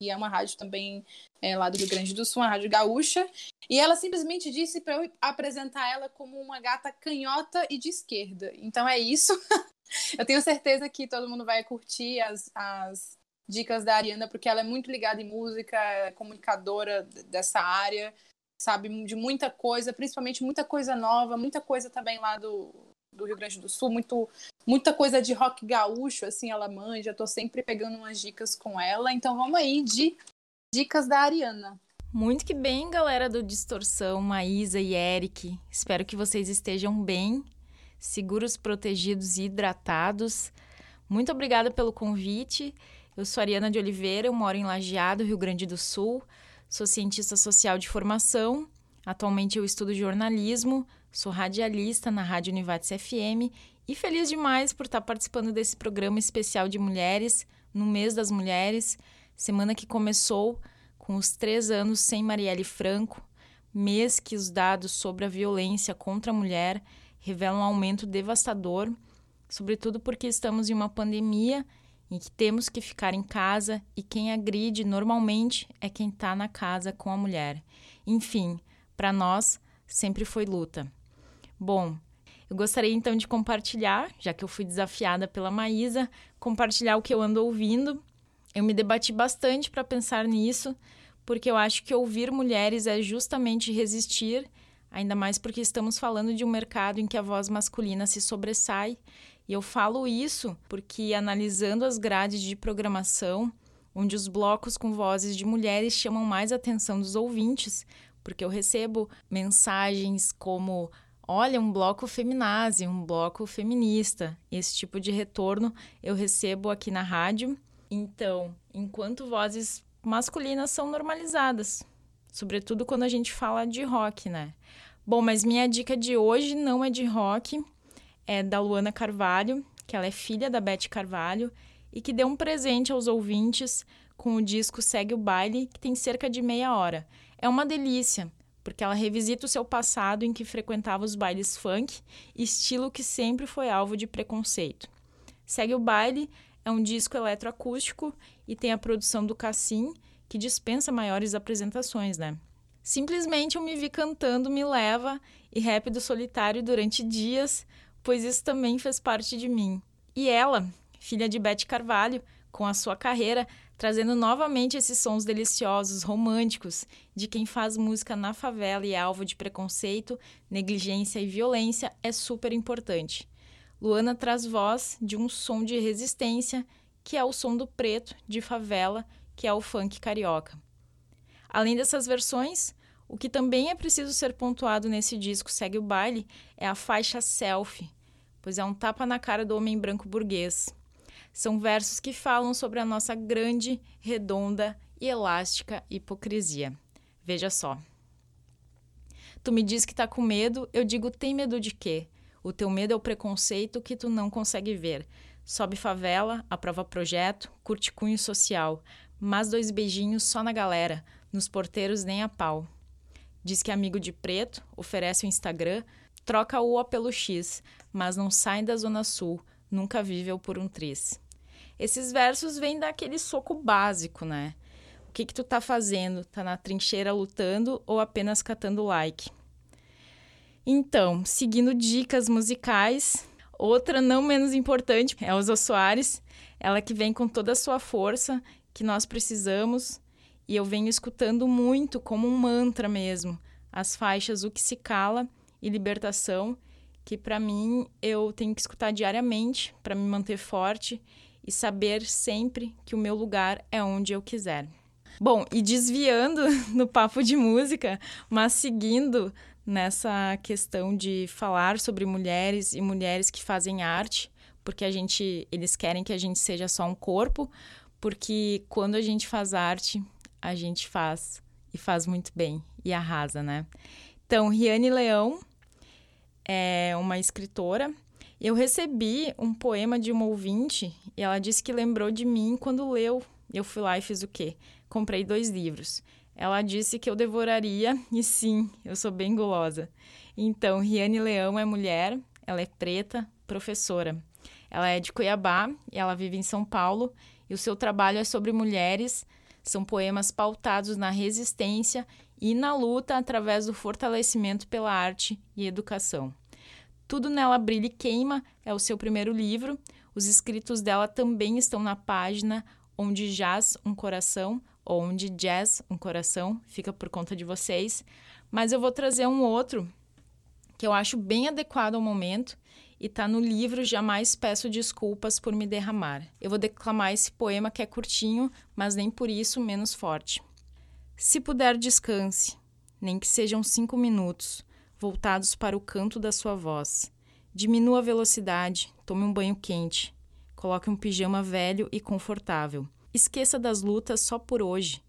e é uma rádio também é, lá do Rio Grande do Sul, uma rádio gaúcha, e ela simplesmente disse para eu apresentar ela como uma gata canhota e de esquerda. Então é isso. eu tenho certeza que todo mundo vai curtir as, as dicas da Ariana, porque ela é muito ligada em música, é comunicadora dessa área, sabe de muita coisa, principalmente muita coisa nova, muita coisa também lá do, do Rio Grande do Sul, muito, muita coisa de rock gaúcho, assim, ela manja, tô sempre pegando umas dicas com ela, então vamos aí de dicas da Ariana. Muito que bem, galera do Distorção, Maísa e Eric. Espero que vocês estejam bem, seguros, protegidos e hidratados. Muito obrigada pelo convite. Eu sou Ariana de Oliveira, eu moro em Lajeado, Rio Grande do Sul. Sou cientista social de formação. Atualmente eu estudo jornalismo, sou radialista na Rádio Univates FM e feliz demais por estar participando desse programa especial de mulheres, no mês das mulheres, semana que começou com os três anos sem Marielle Franco, mês que os dados sobre a violência contra a mulher revelam um aumento devastador, sobretudo porque estamos em uma pandemia em que temos que ficar em casa e quem agride normalmente é quem está na casa com a mulher. Enfim, para nós sempre foi luta. Bom, eu gostaria então de compartilhar, já que eu fui desafiada pela Maísa, compartilhar o que eu ando ouvindo. Eu me debati bastante para pensar nisso, porque eu acho que ouvir mulheres é justamente resistir, ainda mais porque estamos falando de um mercado em que a voz masculina se sobressai. E eu falo isso porque, analisando as grades de programação, onde os blocos com vozes de mulheres chamam mais a atenção dos ouvintes, porque eu recebo mensagens como olha, um bloco feminazi, um bloco feminista. Esse tipo de retorno eu recebo aqui na rádio. Então, enquanto vozes masculinas são normalizadas, sobretudo quando a gente fala de rock, né? Bom, mas minha dica de hoje não é de rock, é da Luana Carvalho, que ela é filha da Beth Carvalho e que deu um presente aos ouvintes com o disco Segue o Baile, que tem cerca de meia hora. É uma delícia, porque ela revisita o seu passado em que frequentava os bailes funk, estilo que sempre foi alvo de preconceito. Segue o Baile é um disco eletroacústico e tem a produção do Cassim, que dispensa maiores apresentações, né? Simplesmente eu me vi cantando Me Leva e Rap do Solitário durante dias, pois isso também fez parte de mim. E ela, filha de Beth Carvalho, com a sua carreira, trazendo novamente esses sons deliciosos, românticos, de quem faz música na favela e é alvo de preconceito, negligência e violência, é super importante. Luana traz voz de um som de resistência, que é o som do preto, de favela, que é o funk carioca. Além dessas versões, o que também é preciso ser pontuado nesse disco Segue o Baile é a faixa Selfie, pois é um tapa na cara do homem branco burguês. São versos que falam sobre a nossa grande, redonda e elástica hipocrisia. Veja só. Tu me diz que tá com medo, eu digo tem medo de quê? O teu medo é o preconceito que tu não consegue ver. Sobe favela, aprova projeto, curte cunho social, mas dois beijinhos só na galera, nos porteiros nem a pau. Diz que amigo de preto, oferece o Instagram, troca o O pelo X, mas não sai da Zona Sul, nunca viveu por um tris. Esses versos vêm daquele soco básico, né? O que que tu tá fazendo? Tá na trincheira lutando ou apenas catando like? Então, seguindo dicas musicais, outra não menos importante é Elza Soares, ela que vem com toda a sua força que nós precisamos, e eu venho escutando muito como um mantra mesmo, as faixas O que se cala e Libertação, que para mim eu tenho que escutar diariamente para me manter forte e saber sempre que o meu lugar é onde eu quiser. Bom, e desviando no papo de música, mas seguindo nessa questão de falar sobre mulheres e mulheres que fazem arte, porque a gente eles querem que a gente seja só um corpo, porque quando a gente faz arte, a gente faz e faz muito bem e arrasa, né? Então, Riane Leão é uma escritora. Eu recebi um poema de uma ouvinte e ela disse que lembrou de mim quando leu. Eu fui lá e fiz o quê? Comprei dois livros. Ela disse que eu devoraria, e sim, eu sou bem gulosa. Então, Riane Leão é mulher, ela é preta, professora. Ela é de Cuiabá e ela vive em São Paulo, e o seu trabalho é sobre mulheres. São poemas pautados na resistência e na luta através do fortalecimento pela arte e educação. Tudo nela brilha e queima é o seu primeiro livro. Os escritos dela também estão na página onde jaz um coração, ou onde jazz um coração, fica por conta de vocês. Mas eu vou trazer um outro que eu acho bem adequado ao momento e tá no livro Jamais Peço Desculpas por Me Derramar. Eu vou declamar esse poema que é curtinho, mas nem por isso menos forte. Se puder, descanse, nem que sejam cinco minutos, voltados para o canto da sua voz. Diminua a velocidade, tome um banho quente, coloque um pijama velho e confortável. Esqueça das lutas só por hoje.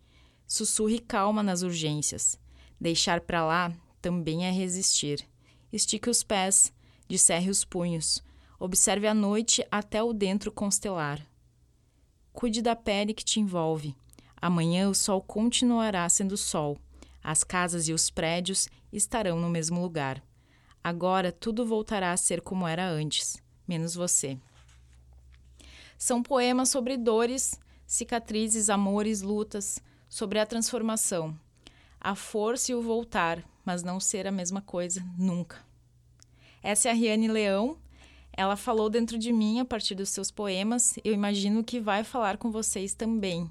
Sussurre calma nas urgências. Deixar para lá também é resistir. Estique os pés, descerre os punhos. Observe a noite até o dentro constelar. Cuide da pele que te envolve. Amanhã o sol continuará sendo sol. As casas e os prédios estarão no mesmo lugar. Agora tudo voltará a ser como era antes, menos você. São poemas sobre dores, cicatrizes, amores, lutas, sobre a transformação, a força e o voltar, mas não ser a mesma coisa nunca. Essa é a Riane Leão. Ela falou dentro de mim a partir dos seus poemas. Eu imagino que vai falar com vocês também.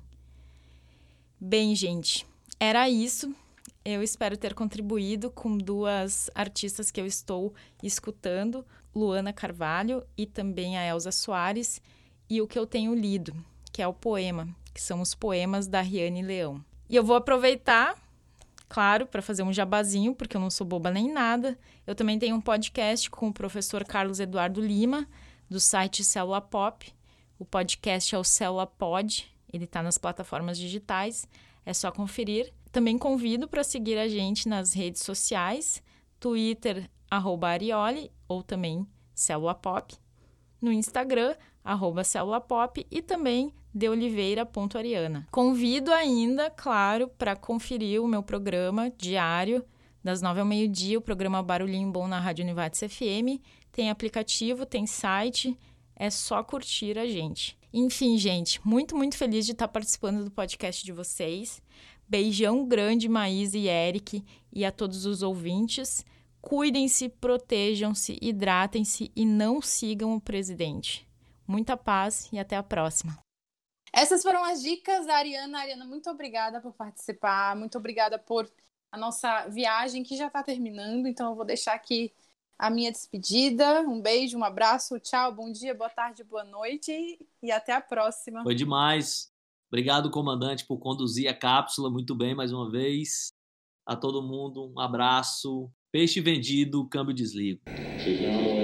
Bem, gente, era isso. Eu espero ter contribuído com duas artistas que eu estou escutando, Luana Carvalho e também a Elza Soares, e o que eu tenho lido, que é o poema, que são os poemas da Riane Leão. E eu vou aproveitar, claro, para fazer um jabazinho, porque eu não sou boba nem nada. Eu também tenho um podcast com o professor Carlos Eduardo Lima, do site Célula Pop. O podcast é o Célula Pod, ele está nas plataformas digitais, é só conferir. Também convido para seguir a gente nas redes sociais, Twitter, arroba Arioli, ou também Célula Pop, no Instagram, arroba Célula Pop, e também deoliveira.ariana. Convido ainda, claro, para conferir o meu programa diário, das nove ao meio-dia, o programa Barulhinho Bom na Rádio Univates FM. Tem aplicativo, tem site, é só curtir a gente. Enfim, gente, muito, muito feliz de estar participando do podcast de vocês. Beijão grande, Maísa e Eric, e a todos os ouvintes. Cuidem-se, protejam-se, hidratem-se e não sigam o presidente. Muita paz e até a próxima. Essas foram as dicas da Ariana. Ariana, muito obrigada por participar, muito obrigada por a nossa viagem que já está terminando. Então, eu vou deixar aqui a minha despedida. Um beijo, um abraço, tchau, bom dia, boa tarde, boa noite e até a próxima. Foi demais. Obrigado, comandante, por conduzir a cápsula muito bem mais uma vez. A todo mundo, um abraço. Peixe vendido, câmbio desligo. Going